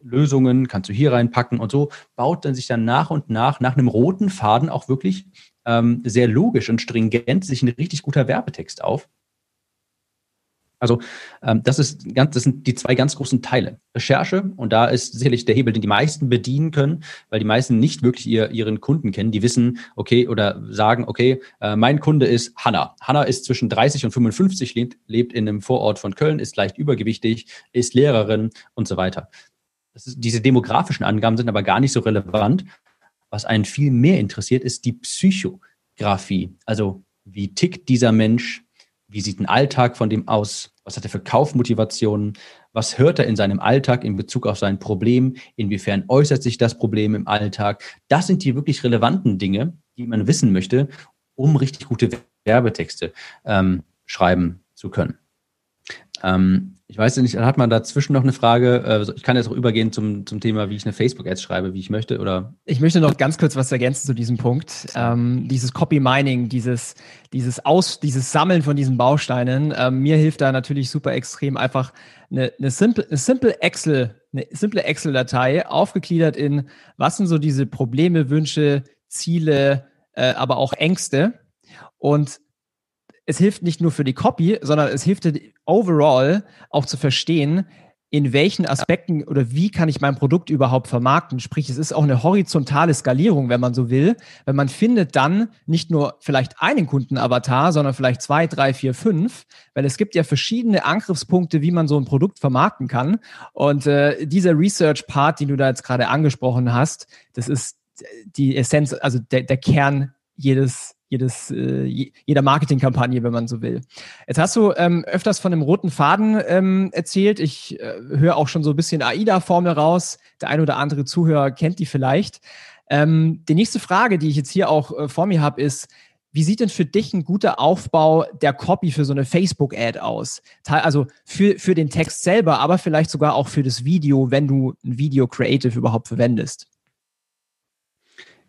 Lösungen kannst du hier reinpacken und so baut dann sich dann nach und nach nach einem roten Faden auch wirklich ähm, sehr logisch und stringent sich ein richtig guter Werbetext auf. Also ähm, das ist ganz, das sind die zwei ganz großen Teile. Recherche und da ist sicherlich der Hebel, den die meisten bedienen können, weil die meisten nicht wirklich ihr, ihren Kunden kennen. Die wissen, okay, oder sagen, okay, äh, mein Kunde ist Hanna. Hanna ist zwischen 30 und 55, lebt, lebt in einem Vorort von Köln, ist leicht übergewichtig, ist Lehrerin und so weiter. Ist, diese demografischen Angaben sind aber gar nicht so relevant. Was einen viel mehr interessiert, ist die Psychografie. Also wie tickt dieser Mensch? Wie sieht ein Alltag von dem aus? Was hat er für Kaufmotivationen? Was hört er in seinem Alltag in Bezug auf sein Problem? Inwiefern äußert sich das Problem im Alltag? Das sind die wirklich relevanten Dinge, die man wissen möchte, um richtig gute Werbetexte ähm, schreiben zu können. Ähm, ich weiß nicht, hat man dazwischen noch eine Frage? Äh, ich kann jetzt auch übergehen zum, zum Thema, wie ich eine Facebook-Ads schreibe, wie ich möchte, oder? Ich möchte noch ganz kurz was ergänzen zu diesem Punkt. Ähm, dieses Copy-Mining, dieses, dieses Aus, dieses Sammeln von diesen Bausteinen. Ähm, mir hilft da natürlich super extrem einfach eine, eine simple, eine simple Excel, eine simple Excel-Datei aufgegliedert in, was sind so diese Probleme, Wünsche, Ziele, äh, aber auch Ängste. Und es hilft nicht nur für die Copy, sondern es hilft overall auch zu verstehen, in welchen Aspekten oder wie kann ich mein Produkt überhaupt vermarkten. Sprich, es ist auch eine horizontale Skalierung, wenn man so will. Wenn man findet dann nicht nur vielleicht einen Kundenavatar, sondern vielleicht zwei, drei, vier, fünf, weil es gibt ja verschiedene Angriffspunkte, wie man so ein Produkt vermarkten kann. Und äh, dieser Research-Part, den du da jetzt gerade angesprochen hast, das ist die Essenz, also der, der Kern jedes jedes, äh, jeder Marketingkampagne, wenn man so will. Jetzt hast du ähm, öfters von dem roten Faden ähm, erzählt. Ich äh, höre auch schon so ein bisschen AIDA-Formel raus. Der ein oder andere Zuhörer kennt die vielleicht. Ähm, die nächste Frage, die ich jetzt hier auch äh, vor mir habe, ist, wie sieht denn für dich ein guter Aufbau der Copy für so eine Facebook-Ad aus? Also für, für den Text selber, aber vielleicht sogar auch für das Video, wenn du ein Video Creative überhaupt verwendest.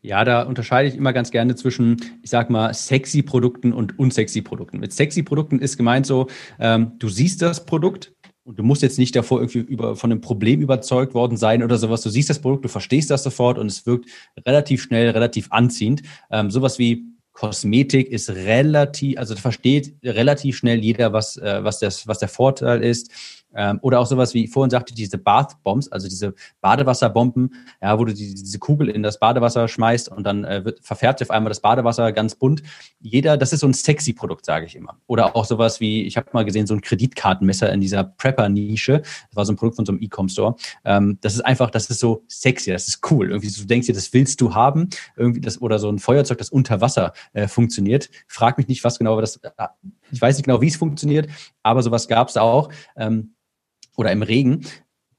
Ja, da unterscheide ich immer ganz gerne zwischen, ich sag mal, sexy Produkten und unsexy Produkten. Mit sexy Produkten ist gemeint so, ähm, du siehst das Produkt und du musst jetzt nicht davor irgendwie über, von einem Problem überzeugt worden sein oder sowas. Du siehst das Produkt, du verstehst das sofort und es wirkt relativ schnell, relativ anziehend. Ähm, sowas wie Kosmetik ist relativ, also versteht relativ schnell jeder, was, äh, was, das, was der Vorteil ist. Ähm, oder auch sowas wie vorhin sagte, diese Bath Bombs, also diese Badewasserbomben, ja, wo du die, diese Kugel in das Badewasser schmeißt und dann äh, wird, verfärbt auf einmal das Badewasser ganz bunt. Jeder, das ist so ein sexy Produkt, sage ich immer. Oder auch sowas wie, ich habe mal gesehen, so ein Kreditkartenmesser in dieser Prepper-Nische. Das war so ein Produkt von so einem E-Com-Store. Ähm, das ist einfach, das ist so sexy, das ist cool. Irgendwie, du denkst dir, das willst du haben. Irgendwie das, oder so ein Feuerzeug, das unter Wasser äh, funktioniert. Frag mich nicht, was genau das, äh, ich weiß nicht genau, wie es funktioniert, aber sowas gab es auch. Ähm, oder im Regen.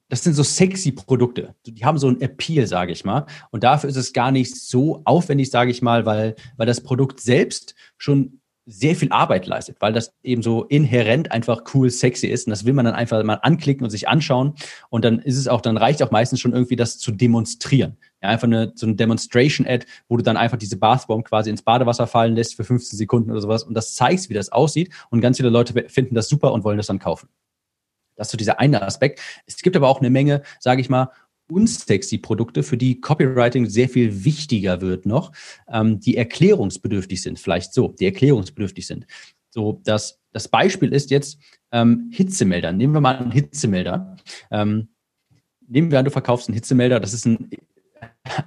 Das sind so sexy Produkte. Die haben so ein Appeal, sage ich mal. Und dafür ist es gar nicht so aufwendig, sage ich mal, weil, weil das Produkt selbst schon sehr viel Arbeit leistet, weil das eben so inhärent einfach cool, sexy ist. Und das will man dann einfach mal anklicken und sich anschauen. Und dann ist es auch, dann reicht auch meistens schon irgendwie das zu demonstrieren. Ja, einfach eine, so eine Demonstration-Ad, wo du dann einfach diese Bathbomb quasi ins Badewasser fallen lässt für 15 Sekunden oder sowas und das zeigst, wie das aussieht. Und ganz viele Leute finden das super und wollen das dann kaufen. Das ist so dieser eine Aspekt. Es gibt aber auch eine Menge, sage ich mal, unsexy Produkte, für die Copywriting sehr viel wichtiger wird noch, ähm, die erklärungsbedürftig sind, vielleicht so, die erklärungsbedürftig sind. So, das, das Beispiel ist jetzt ähm, Hitzemelder. Nehmen wir mal einen Hitzemelder. Ähm, nehmen wir an, du verkaufst einen Hitzemelder, das ist ein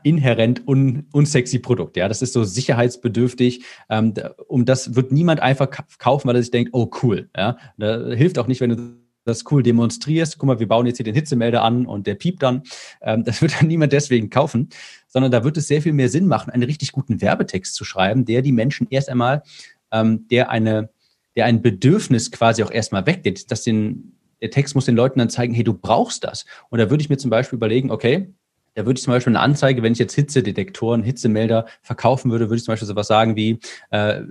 inhärent un, unsexy Produkt. Ja, das ist so sicherheitsbedürftig. Ähm, um das wird niemand einfach kaufen, weil er sich denkt, oh cool. Ja, da hilft auch nicht, wenn du das cool demonstrierst, guck mal, wir bauen jetzt hier den Hitzemelder an und der piept dann. Ähm, das wird dann niemand deswegen kaufen, sondern da wird es sehr viel mehr Sinn machen, einen richtig guten Werbetext zu schreiben, der die Menschen erst einmal, ähm, der eine, der ein Bedürfnis quasi auch erstmal weckt, dass den, der Text muss den Leuten dann zeigen, hey, du brauchst das. Und da würde ich mir zum Beispiel überlegen, okay, da würde ich zum Beispiel eine Anzeige, wenn ich jetzt Hitzedetektoren, Hitzemelder verkaufen würde, würde ich zum Beispiel sowas sagen wie, äh,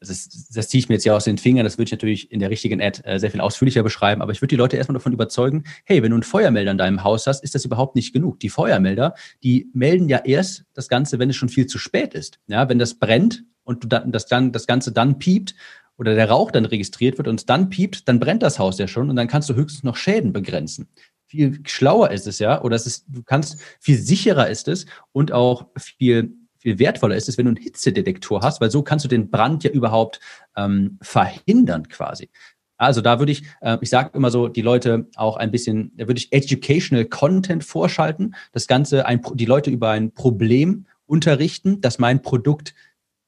das, das ziehe ich mir jetzt ja aus den Fingern, das würde ich natürlich in der richtigen Ad äh, sehr viel ausführlicher beschreiben, aber ich würde die Leute erstmal davon überzeugen, hey, wenn du einen Feuermelder in deinem Haus hast, ist das überhaupt nicht genug. Die Feuermelder, die melden ja erst das Ganze, wenn es schon viel zu spät ist. Ja, wenn das brennt und du dann, das, dann, das Ganze dann piept oder der Rauch dann registriert wird und es dann piept, dann brennt das Haus ja schon und dann kannst du höchstens noch Schäden begrenzen. Viel schlauer ist es ja, oder es ist, du kannst, viel sicherer ist es und auch viel viel wertvoller ist es, wenn du einen Hitzedetektor hast, weil so kannst du den Brand ja überhaupt ähm, verhindern quasi. Also da würde ich, äh, ich sage immer so, die Leute auch ein bisschen, da würde ich Educational Content vorschalten, das Ganze, ein, die Leute über ein Problem unterrichten, das mein Produkt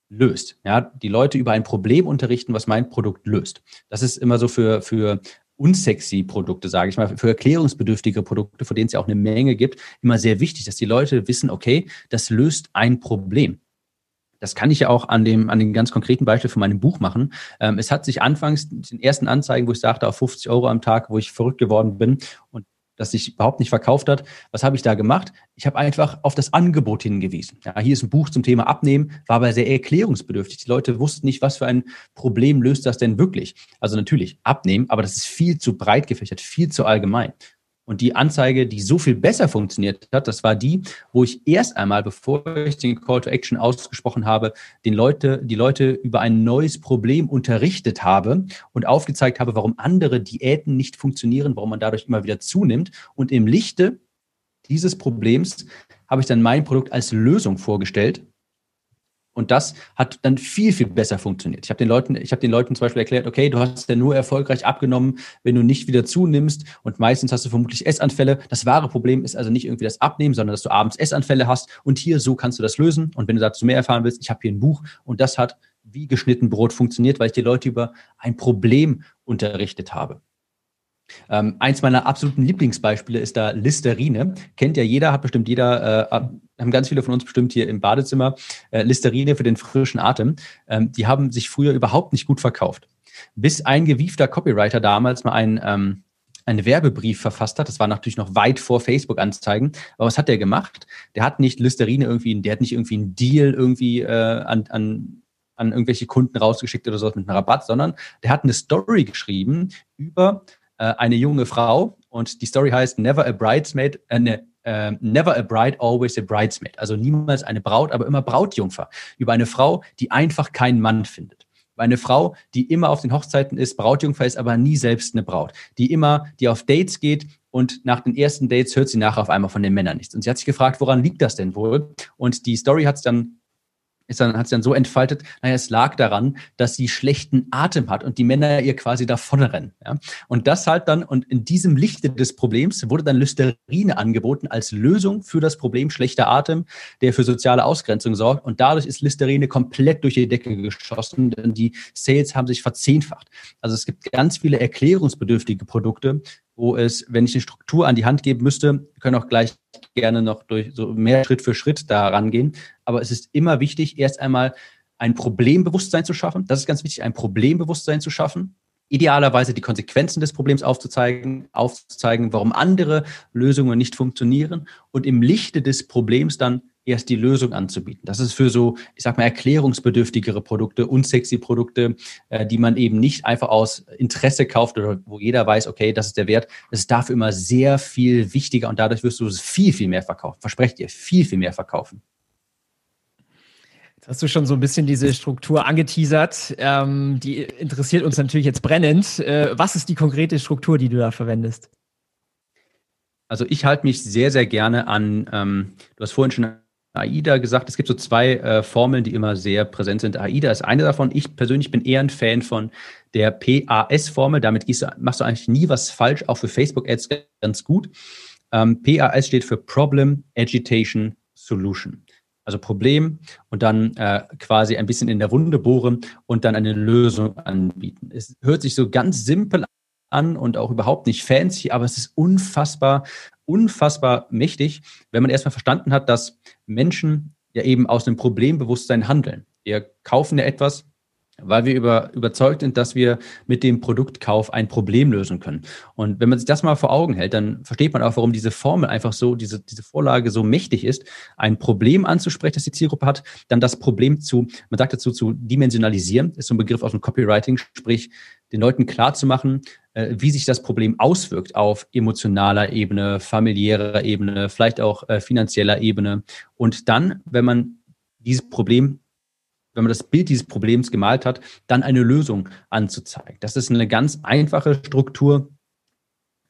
löst. Ja, die Leute über ein Problem unterrichten, was mein Produkt löst. Das ist immer so für, für unsexy Produkte, sage ich mal, für erklärungsbedürftige Produkte, von denen es ja auch eine Menge gibt, immer sehr wichtig, dass die Leute wissen, okay, das löst ein Problem. Das kann ich ja auch an dem, an dem ganz konkreten Beispiel von meinem Buch machen. Ähm, es hat sich anfangs den ersten Anzeigen, wo ich sagte, auf 50 Euro am Tag, wo ich verrückt geworden bin und das sich überhaupt nicht verkauft hat. Was habe ich da gemacht? Ich habe einfach auf das Angebot hingewiesen. Ja, hier ist ein Buch zum Thema Abnehmen, war aber sehr erklärungsbedürftig. Die Leute wussten nicht, was für ein Problem löst das denn wirklich. Also natürlich abnehmen, aber das ist viel zu breit gefächert, viel zu allgemein. Und die Anzeige, die so viel besser funktioniert hat, das war die, wo ich erst einmal, bevor ich den Call to Action ausgesprochen habe, den Leute, die Leute über ein neues Problem unterrichtet habe und aufgezeigt habe, warum andere Diäten nicht funktionieren, warum man dadurch immer wieder zunimmt. Und im Lichte dieses Problems habe ich dann mein Produkt als Lösung vorgestellt und das hat dann viel, viel besser funktioniert. Ich habe den Leuten, ich habe den Leuten zum Beispiel erklärt, okay, du hast ja nur erfolgreich abgenommen, wenn du nicht wieder zunimmst und meistens hast du vermutlich Essanfälle. Das wahre Problem ist also nicht irgendwie das Abnehmen, sondern dass du abends Essanfälle hast und hier so kannst du das lösen. Und wenn du dazu mehr erfahren willst, ich habe hier ein Buch und das hat wie geschnitten Brot funktioniert, weil ich die Leute über ein Problem unterrichtet habe. Ähm, eins meiner absoluten Lieblingsbeispiele ist da Listerine. Kennt ja jeder, hat bestimmt jeder, äh, haben ganz viele von uns bestimmt hier im Badezimmer äh, Listerine für den frischen Atem. Ähm, die haben sich früher überhaupt nicht gut verkauft. Bis ein gewiefter Copywriter damals mal einen, ähm, einen Werbebrief verfasst hat. Das war natürlich noch weit vor Facebook-Anzeigen. Aber was hat der gemacht? Der hat nicht Listerine irgendwie, der hat nicht irgendwie einen Deal irgendwie äh, an, an an irgendwelche Kunden rausgeschickt oder so mit einem Rabatt, sondern der hat eine Story geschrieben über äh, eine junge Frau und die Story heißt Never a Bridesmaid, äh, ne, äh, Never a Bride, always a Bridesmaid. Also niemals eine Braut, aber immer Brautjungfer. Über eine Frau, die einfach keinen Mann findet. Über eine Frau, die immer auf den Hochzeiten ist, Brautjungfer ist, aber nie selbst eine Braut. Die immer, die auf Dates geht und nach den ersten Dates hört sie nachher auf einmal von den Männern nichts. Und sie hat sich gefragt, woran liegt das denn wohl? Und die Story hat es dann ist dann, hat sich dann so entfaltet, naja, es lag daran, dass sie schlechten Atem hat und die Männer ihr quasi davonrennen. Ja? Und das halt dann, und in diesem Lichte des Problems wurde dann Listerine angeboten als Lösung für das Problem schlechter Atem, der für soziale Ausgrenzung sorgt. Und dadurch ist Listerine komplett durch die Decke geschossen, denn die Sales haben sich verzehnfacht. Also es gibt ganz viele erklärungsbedürftige Produkte, wo es, wenn ich eine Struktur an die Hand geben müsste, können auch gleich gerne noch durch so mehr Schritt für Schritt da rangehen. Aber es ist immer wichtig, erst einmal ein Problembewusstsein zu schaffen. Das ist ganz wichtig, ein Problembewusstsein zu schaffen. Idealerweise die Konsequenzen des Problems aufzuzeigen, aufzuzeigen, warum andere Lösungen nicht funktionieren und im Lichte des Problems dann erst die Lösung anzubieten. Das ist für so, ich sag mal, erklärungsbedürftigere Produkte, unsexy Produkte, äh, die man eben nicht einfach aus Interesse kauft oder wo jeder weiß, okay, das ist der Wert. Das ist dafür immer sehr viel wichtiger und dadurch wirst du es viel, viel mehr verkaufen. Versprecht dir, viel, viel mehr verkaufen. Jetzt hast du schon so ein bisschen diese Struktur angeteasert. Ähm, die interessiert uns natürlich jetzt brennend. Äh, was ist die konkrete Struktur, die du da verwendest? Also ich halte mich sehr, sehr gerne an, ähm, du hast vorhin schon AIDA gesagt, es gibt so zwei äh, Formeln, die immer sehr präsent sind. AIDA ist eine davon. Ich persönlich bin eher ein Fan von der PAS-Formel. Damit du, machst du eigentlich nie was falsch, auch für Facebook-Ads ganz gut. Ähm, PAS steht für Problem, Agitation, Solution. Also Problem und dann äh, quasi ein bisschen in der Wunde bohren und dann eine Lösung anbieten. Es hört sich so ganz simpel an und auch überhaupt nicht fancy, aber es ist unfassbar unfassbar mächtig, wenn man erstmal verstanden hat, dass Menschen ja eben aus einem Problembewusstsein handeln. Wir kaufen ja etwas, weil wir über, überzeugt sind, dass wir mit dem Produktkauf ein Problem lösen können. Und wenn man sich das mal vor Augen hält, dann versteht man auch, warum diese Formel einfach so, diese, diese Vorlage so mächtig ist, ein Problem anzusprechen, das die Zielgruppe hat, dann das Problem zu, man sagt dazu, zu dimensionalisieren, ist so ein Begriff aus dem Copywriting, sprich, den Leuten klar zu machen, äh, wie sich das Problem auswirkt auf emotionaler Ebene, familiärer Ebene, vielleicht auch äh, finanzieller Ebene. Und dann, wenn man dieses Problem wenn man das Bild dieses Problems gemalt hat, dann eine Lösung anzuzeigen. Das ist eine ganz einfache Struktur.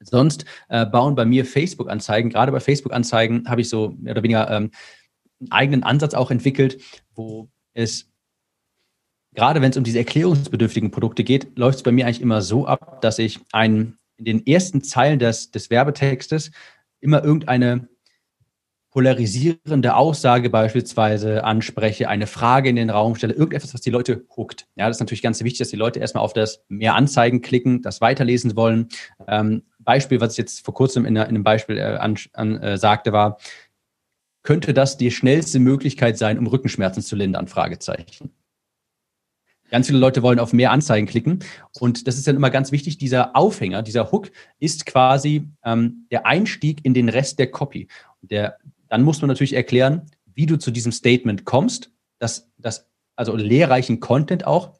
Sonst äh, bauen bei mir Facebook-Anzeigen, gerade bei Facebook-Anzeigen habe ich so mehr oder weniger ähm, einen eigenen Ansatz auch entwickelt, wo es gerade wenn es um diese erklärungsbedürftigen Produkte geht, läuft es bei mir eigentlich immer so ab, dass ich einen, in den ersten Zeilen des, des Werbetextes immer irgendeine polarisierende Aussage beispielsweise anspreche, eine Frage in den Raum stelle, irgendetwas, was die Leute huckt. Ja, das ist natürlich ganz wichtig, dass die Leute erstmal auf das mehr Anzeigen klicken, das weiterlesen wollen. Ähm, Beispiel, was ich jetzt vor kurzem in, in einem Beispiel äh, an, äh, sagte, war, könnte das die schnellste Möglichkeit sein, um Rückenschmerzen zu lindern? Fragezeichen. Ganz viele Leute wollen auf mehr Anzeigen klicken. Und das ist dann immer ganz wichtig. Dieser Aufhänger, dieser Hook ist quasi ähm, der Einstieg in den Rest der Copy. Der, dann muss man natürlich erklären, wie du zu diesem Statement kommst, dass das, also lehrreichen Content auch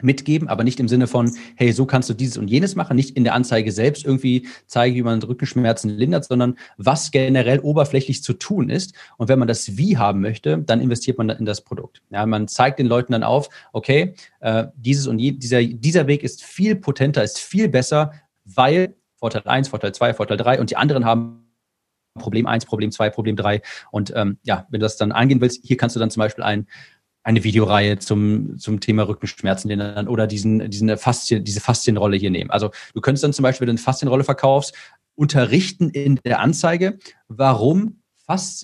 mitgeben, aber nicht im Sinne von, hey, so kannst du dieses und jenes machen, nicht in der Anzeige selbst irgendwie zeigen, wie man Rückenschmerzen lindert, sondern was generell oberflächlich zu tun ist. Und wenn man das Wie haben möchte, dann investiert man in das Produkt. Ja, man zeigt den Leuten dann auf, okay, äh, dieses und je, dieser, dieser Weg ist viel potenter, ist viel besser, weil Vorteil 1, Vorteil 2, Vorteil 3 und die anderen haben Problem 1, Problem 2, Problem 3. Und ähm, ja, wenn du das dann angehen willst, hier kannst du dann zum Beispiel ein eine Videoreihe zum, zum Thema Rückenschmerzen oder diesen, diesen Faszien, diese Faszienrolle hier nehmen. Also du könntest dann zum Beispiel, wenn du eine Faszienrolle verkaufst, unterrichten in der Anzeige, warum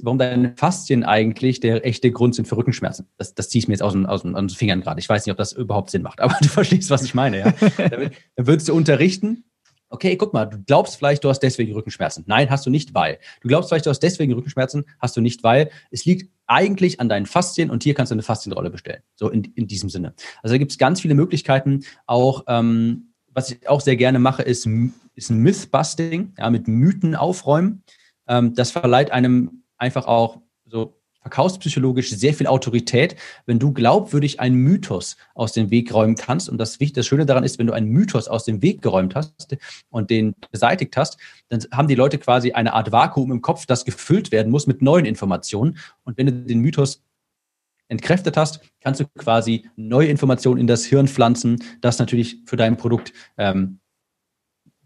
warum deine Faszien eigentlich der echte Grund sind für Rückenschmerzen. Das, das ziehe ich mir jetzt aus den, aus, den, aus den Fingern gerade. Ich weiß nicht, ob das überhaupt Sinn macht, aber du verstehst, was ich meine. Ja? dann würdest du unterrichten, okay, guck mal, du glaubst vielleicht, du hast deswegen Rückenschmerzen. Nein, hast du nicht, weil. Du glaubst vielleicht, du hast deswegen Rückenschmerzen, hast du nicht, weil. Es liegt eigentlich an deinen Faszien und hier kannst du eine Faszienrolle bestellen. So in, in diesem Sinne. Also da gibt es ganz viele Möglichkeiten. Auch, ähm, was ich auch sehr gerne mache, ist, ist Mythbusting, ja, mit Mythen aufräumen. Ähm, das verleiht einem einfach auch so verkaufspsychologisch sehr viel Autorität, wenn du glaubwürdig einen Mythos aus dem Weg räumen kannst. Und das, das Schöne daran ist, wenn du einen Mythos aus dem Weg geräumt hast und den beseitigt hast, dann haben die Leute quasi eine Art Vakuum im Kopf, das gefüllt werden muss mit neuen Informationen. Und wenn du den Mythos entkräftet hast, kannst du quasi neue Informationen in das Hirn pflanzen, das natürlich für dein Produkt ähm,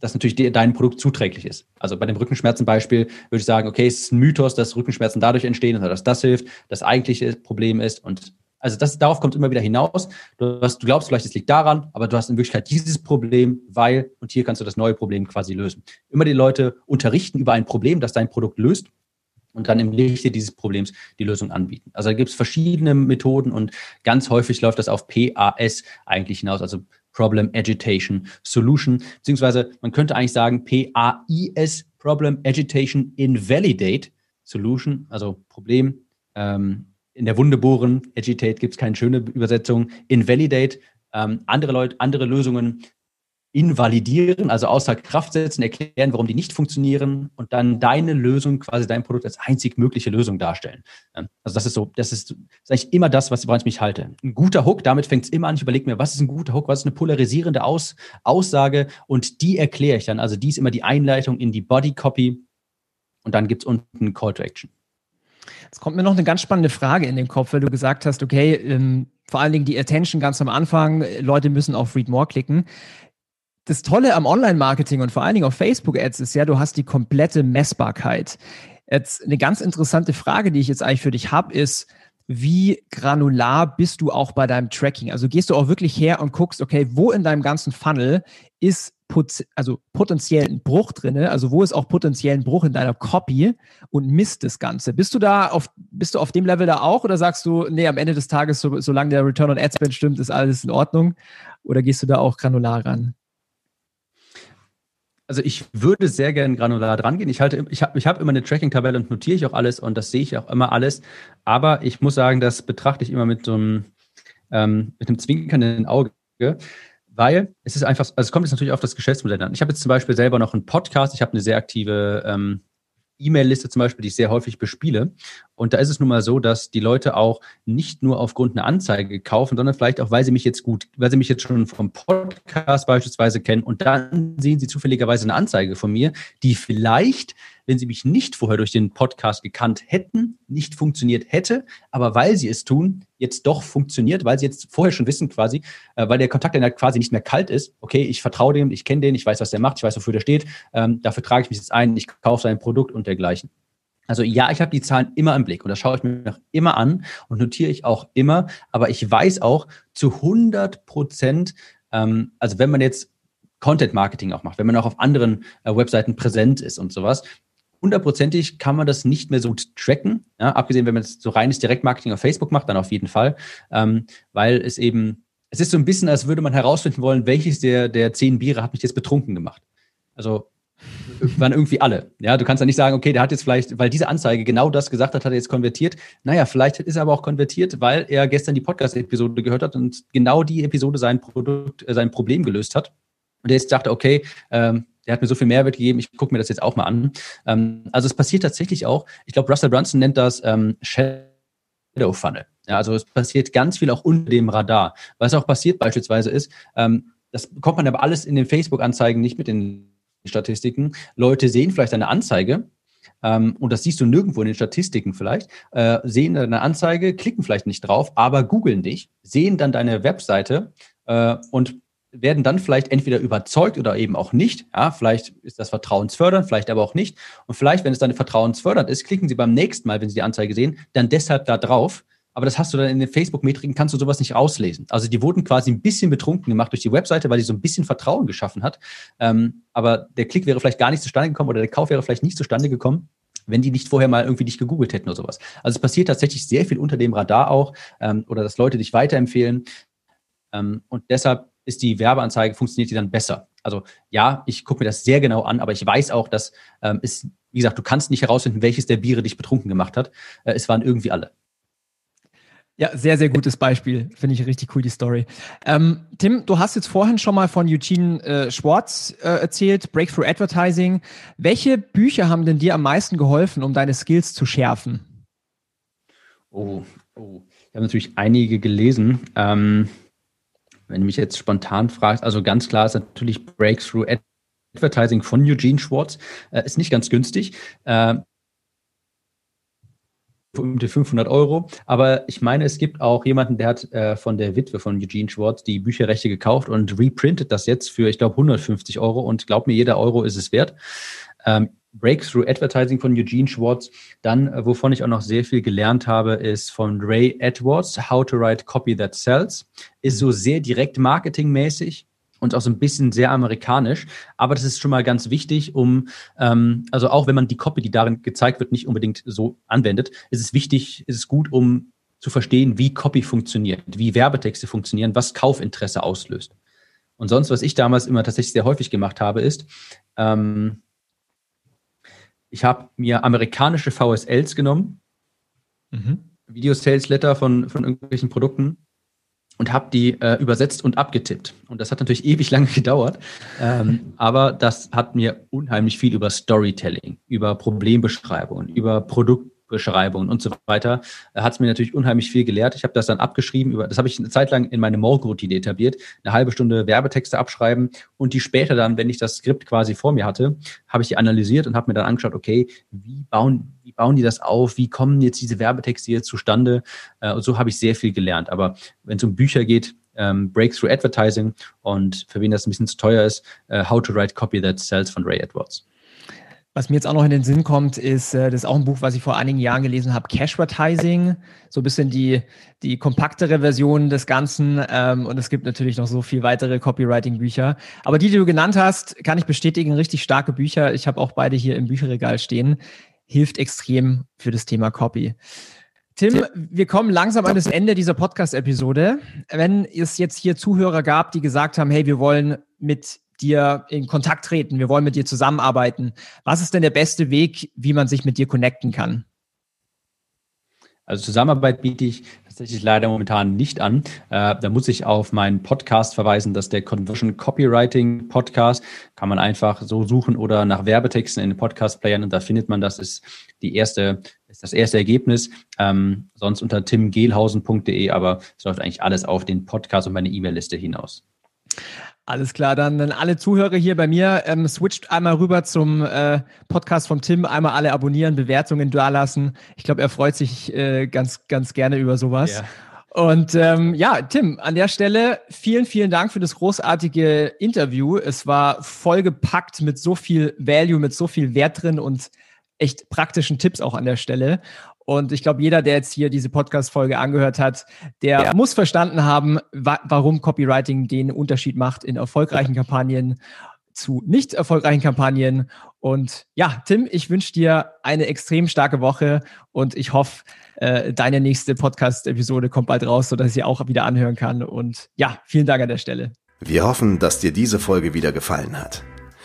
dass natürlich dein Produkt zuträglich ist. Also bei dem Rückenschmerzenbeispiel würde ich sagen, okay, es ist ein Mythos, dass Rückenschmerzen dadurch entstehen oder dass das hilft. Das eigentliche Problem ist und Also das, darauf kommt immer wieder hinaus. Du, hast, du glaubst vielleicht, es liegt daran, aber du hast in Wirklichkeit dieses Problem, weil, und hier kannst du das neue Problem quasi lösen. Immer die Leute unterrichten über ein Problem, das dein Produkt löst und dann im Lichte dieses Problems die Lösung anbieten. Also da gibt es verschiedene Methoden und ganz häufig läuft das auf PAS eigentlich hinaus, also Problem Agitation Solution, beziehungsweise man könnte eigentlich sagen PAIS, Problem Agitation Invalidate Solution, also Problem, ähm, in der Wunde bohren, agitate gibt es keine schöne Übersetzung, invalidate, ähm, andere Leute, andere Lösungen invalidieren, also außer Kraft setzen, erklären, warum die nicht funktionieren und dann deine Lösung, quasi dein Produkt als einzig mögliche Lösung darstellen. Also das ist so, das ist, ist eigentlich immer das, was, woran ich mich halte. Ein guter Hook, damit fängt es immer an. Ich überlege mir, was ist ein guter Hook, was ist eine polarisierende Aus, Aussage und die erkläre ich dann. Also die ist immer die Einleitung in die Body Copy und dann gibt es unten Call to Action. Es kommt mir noch eine ganz spannende Frage in den Kopf, weil du gesagt hast, okay, ähm, vor allen Dingen die Attention ganz am Anfang, Leute müssen auf Read More klicken. Das Tolle am Online-Marketing und vor allen Dingen auf Facebook-Ads ist ja, du hast die komplette Messbarkeit. Jetzt eine ganz interessante Frage, die ich jetzt eigentlich für dich habe, ist, wie granular bist du auch bei deinem Tracking? Also gehst du auch wirklich her und guckst, okay, wo in deinem ganzen Funnel ist also potenziell ein Bruch drin, also wo ist auch potenziell ein Bruch in deiner Copy und misst das Ganze. Bist du da auf, bist du auf dem Level da auch oder sagst du, nee, am Ende des Tages, so, solange der Return on Ad Spend stimmt, ist alles in Ordnung? Oder gehst du da auch granular ran? Also ich würde sehr gerne granular dran gehen. Ich halte, ich habe ich hab immer eine Tracking-Tabelle und notiere ich auch alles und das sehe ich auch immer alles. Aber ich muss sagen, das betrachte ich immer mit so einem, ähm, mit einem zwinkernden Auge weil es ist einfach, also es kommt jetzt natürlich auf das Geschäftsmodell an. Ich habe jetzt zum Beispiel selber noch einen Podcast, ich habe eine sehr aktive ähm, E-Mail-Liste zum Beispiel, die ich sehr häufig bespiele. Und da ist es nun mal so, dass die Leute auch nicht nur aufgrund einer Anzeige kaufen, sondern vielleicht auch, weil sie mich jetzt gut, weil sie mich jetzt schon vom Podcast beispielsweise kennen und dann sehen sie zufälligerweise eine Anzeige von mir, die vielleicht wenn sie mich nicht vorher durch den Podcast gekannt hätten, nicht funktioniert hätte, aber weil sie es tun, jetzt doch funktioniert, weil sie jetzt vorher schon wissen quasi, äh, weil der Kontakt dann halt quasi nicht mehr kalt ist. Okay, ich vertraue dem, ich kenne den, ich weiß, was der macht, ich weiß, wofür der steht, ähm, dafür trage ich mich jetzt ein, ich kaufe sein Produkt und dergleichen. Also ja, ich habe die Zahlen immer im Blick und das schaue ich mir noch immer an und notiere ich auch immer, aber ich weiß auch zu 100 Prozent, ähm, also wenn man jetzt Content Marketing auch macht, wenn man auch auf anderen äh, Webseiten präsent ist und sowas, hundertprozentig kann man das nicht mehr so tracken. Ja, abgesehen, wenn man so reines Direktmarketing auf Facebook macht, dann auf jeden Fall, ähm, weil es eben, es ist so ein bisschen, als würde man herausfinden wollen, welches der, der zehn Biere hat mich jetzt betrunken gemacht. Also waren irgendwie alle. Ja, du kannst ja nicht sagen, okay, der hat jetzt vielleicht, weil diese Anzeige genau das gesagt hat, hat er jetzt konvertiert. Naja, vielleicht ist er aber auch konvertiert, weil er gestern die Podcast-Episode gehört hat und genau die Episode sein Produkt, äh, sein Problem gelöst hat. Und er jetzt dachte, okay, ähm, der hat mir so viel Mehrwert gegeben, ich gucke mir das jetzt auch mal an. Ähm, also es passiert tatsächlich auch, ich glaube, Russell Brunson nennt das ähm, Shadow Funnel. Ja, also es passiert ganz viel auch unter dem Radar. Was auch passiert beispielsweise ist, ähm, das bekommt man aber alles in den Facebook-Anzeigen nicht mit den Statistiken. Leute sehen vielleicht eine Anzeige, ähm, und das siehst du nirgendwo in den Statistiken vielleicht, äh, sehen eine Anzeige, klicken vielleicht nicht drauf, aber googeln dich, sehen dann deine Webseite äh, und werden dann vielleicht entweder überzeugt oder eben auch nicht. Ja, vielleicht ist das vertrauensfördernd, vielleicht aber auch nicht. Und vielleicht, wenn es dann vertrauensfördernd ist, klicken Sie beim nächsten Mal, wenn Sie die Anzeige sehen, dann deshalb da drauf. Aber das hast du dann in den Facebook-Metriken, kannst du sowas nicht rauslesen. Also die wurden quasi ein bisschen betrunken gemacht durch die Webseite, weil die so ein bisschen Vertrauen geschaffen hat. Ähm, aber der Klick wäre vielleicht gar nicht zustande gekommen oder der Kauf wäre vielleicht nicht zustande gekommen, wenn die nicht vorher mal irgendwie dich gegoogelt hätten oder sowas. Also es passiert tatsächlich sehr viel unter dem Radar auch ähm, oder dass Leute dich weiterempfehlen. Ähm, und deshalb ist die Werbeanzeige, funktioniert die dann besser. Also ja, ich gucke mir das sehr genau an, aber ich weiß auch, dass ähm, es, wie gesagt, du kannst nicht herausfinden, welches der Biere dich betrunken gemacht hat. Äh, es waren irgendwie alle. Ja, sehr, sehr gutes Beispiel. Finde ich richtig cool, die Story. Ähm, Tim, du hast jetzt vorhin schon mal von Eugene äh, Schwartz äh, erzählt, Breakthrough Advertising. Welche Bücher haben denn dir am meisten geholfen, um deine Skills zu schärfen? Oh, oh. Ich habe natürlich einige gelesen. Ähm, wenn du mich jetzt spontan fragst, also ganz klar ist natürlich Breakthrough Advertising von Eugene Schwartz, äh, ist nicht ganz günstig. Äh, um die 500 Euro. Aber ich meine, es gibt auch jemanden, der hat äh, von der Witwe von Eugene Schwartz die Bücherrechte gekauft und reprintet das jetzt für, ich glaube, 150 Euro. Und glaub mir, jeder Euro ist es wert. Ähm, Breakthrough Advertising von Eugene Schwartz. Dann, äh, wovon ich auch noch sehr viel gelernt habe, ist von Ray Edwards, How to Write Copy That Sells. Ist so sehr direkt marketingmäßig und auch so ein bisschen sehr amerikanisch. Aber das ist schon mal ganz wichtig, um, ähm, also auch wenn man die Copy, die darin gezeigt wird, nicht unbedingt so anwendet, ist es wichtig, ist es gut, um zu verstehen, wie Copy funktioniert, wie Werbetexte funktionieren, was Kaufinteresse auslöst. Und sonst, was ich damals immer tatsächlich sehr häufig gemacht habe, ist, ähm, ich habe mir amerikanische VSLs genommen, mhm. Video-Sales-Letter von, von irgendwelchen Produkten und habe die äh, übersetzt und abgetippt. Und das hat natürlich ewig lange gedauert, ähm, aber das hat mir unheimlich viel über Storytelling, über Problembeschreibungen, über Produkt Beschreibungen und so weiter, äh, hat es mir natürlich unheimlich viel gelehrt. Ich habe das dann abgeschrieben, über, das habe ich eine Zeit lang in meine Morgenroutine etabliert, eine halbe Stunde Werbetexte abschreiben und die später dann, wenn ich das Skript quasi vor mir hatte, habe ich die analysiert und habe mir dann angeschaut, okay, wie bauen, wie bauen die das auf, wie kommen jetzt diese Werbetexte hier zustande? Äh, und so habe ich sehr viel gelernt. Aber wenn es um Bücher geht, ähm, Breakthrough Advertising und für wen das ein bisschen zu teuer ist, uh, How to Write Copy That Sells von Ray Edwards. Was mir jetzt auch noch in den Sinn kommt, ist, äh, das ist auch ein Buch, was ich vor einigen Jahren gelesen habe, Cashvertising, so ein bisschen die, die kompaktere Version des Ganzen. Ähm, und es gibt natürlich noch so viel weitere Copywriting-Bücher. Aber die, die du genannt hast, kann ich bestätigen, richtig starke Bücher. Ich habe auch beide hier im Bücherregal stehen. Hilft extrem für das Thema Copy. Tim, wir kommen langsam an das Ende dieser Podcast-Episode. Wenn es jetzt hier Zuhörer gab, die gesagt haben, hey, wir wollen mit dir in Kontakt treten, wir wollen mit dir zusammenarbeiten. Was ist denn der beste Weg, wie man sich mit dir connecten kann? Also Zusammenarbeit biete ich tatsächlich leider momentan nicht an. Äh, da muss ich auf meinen Podcast verweisen, dass der Conversion Copywriting Podcast kann man einfach so suchen oder nach Werbetexten in den Podcast-Playern und da findet man das, ist die erste, ist das erste Ergebnis. Ähm, sonst unter timgehlhausen.de, aber es läuft eigentlich alles auf den Podcast und meine E-Mail-Liste hinaus. Alles klar, dann, dann alle Zuhörer hier bei mir, ähm, switcht einmal rüber zum äh, Podcast vom Tim, einmal alle abonnieren, Bewertungen dalassen. Ich glaube, er freut sich äh, ganz, ganz gerne über sowas. Ja. Und ähm, ja, Tim, an der Stelle vielen, vielen Dank für das großartige Interview. Es war vollgepackt mit so viel Value, mit so viel Wert drin und echt praktischen Tipps auch an der Stelle. Und ich glaube, jeder, der jetzt hier diese Podcast-Folge angehört hat, der ja. muss verstanden haben, wa warum Copywriting den Unterschied macht in erfolgreichen Kampagnen zu nicht erfolgreichen Kampagnen. Und ja, Tim, ich wünsche dir eine extrem starke Woche und ich hoffe, äh, deine nächste Podcast-Episode kommt bald raus, sodass ich sie auch wieder anhören kann. Und ja, vielen Dank an der Stelle. Wir hoffen, dass dir diese Folge wieder gefallen hat.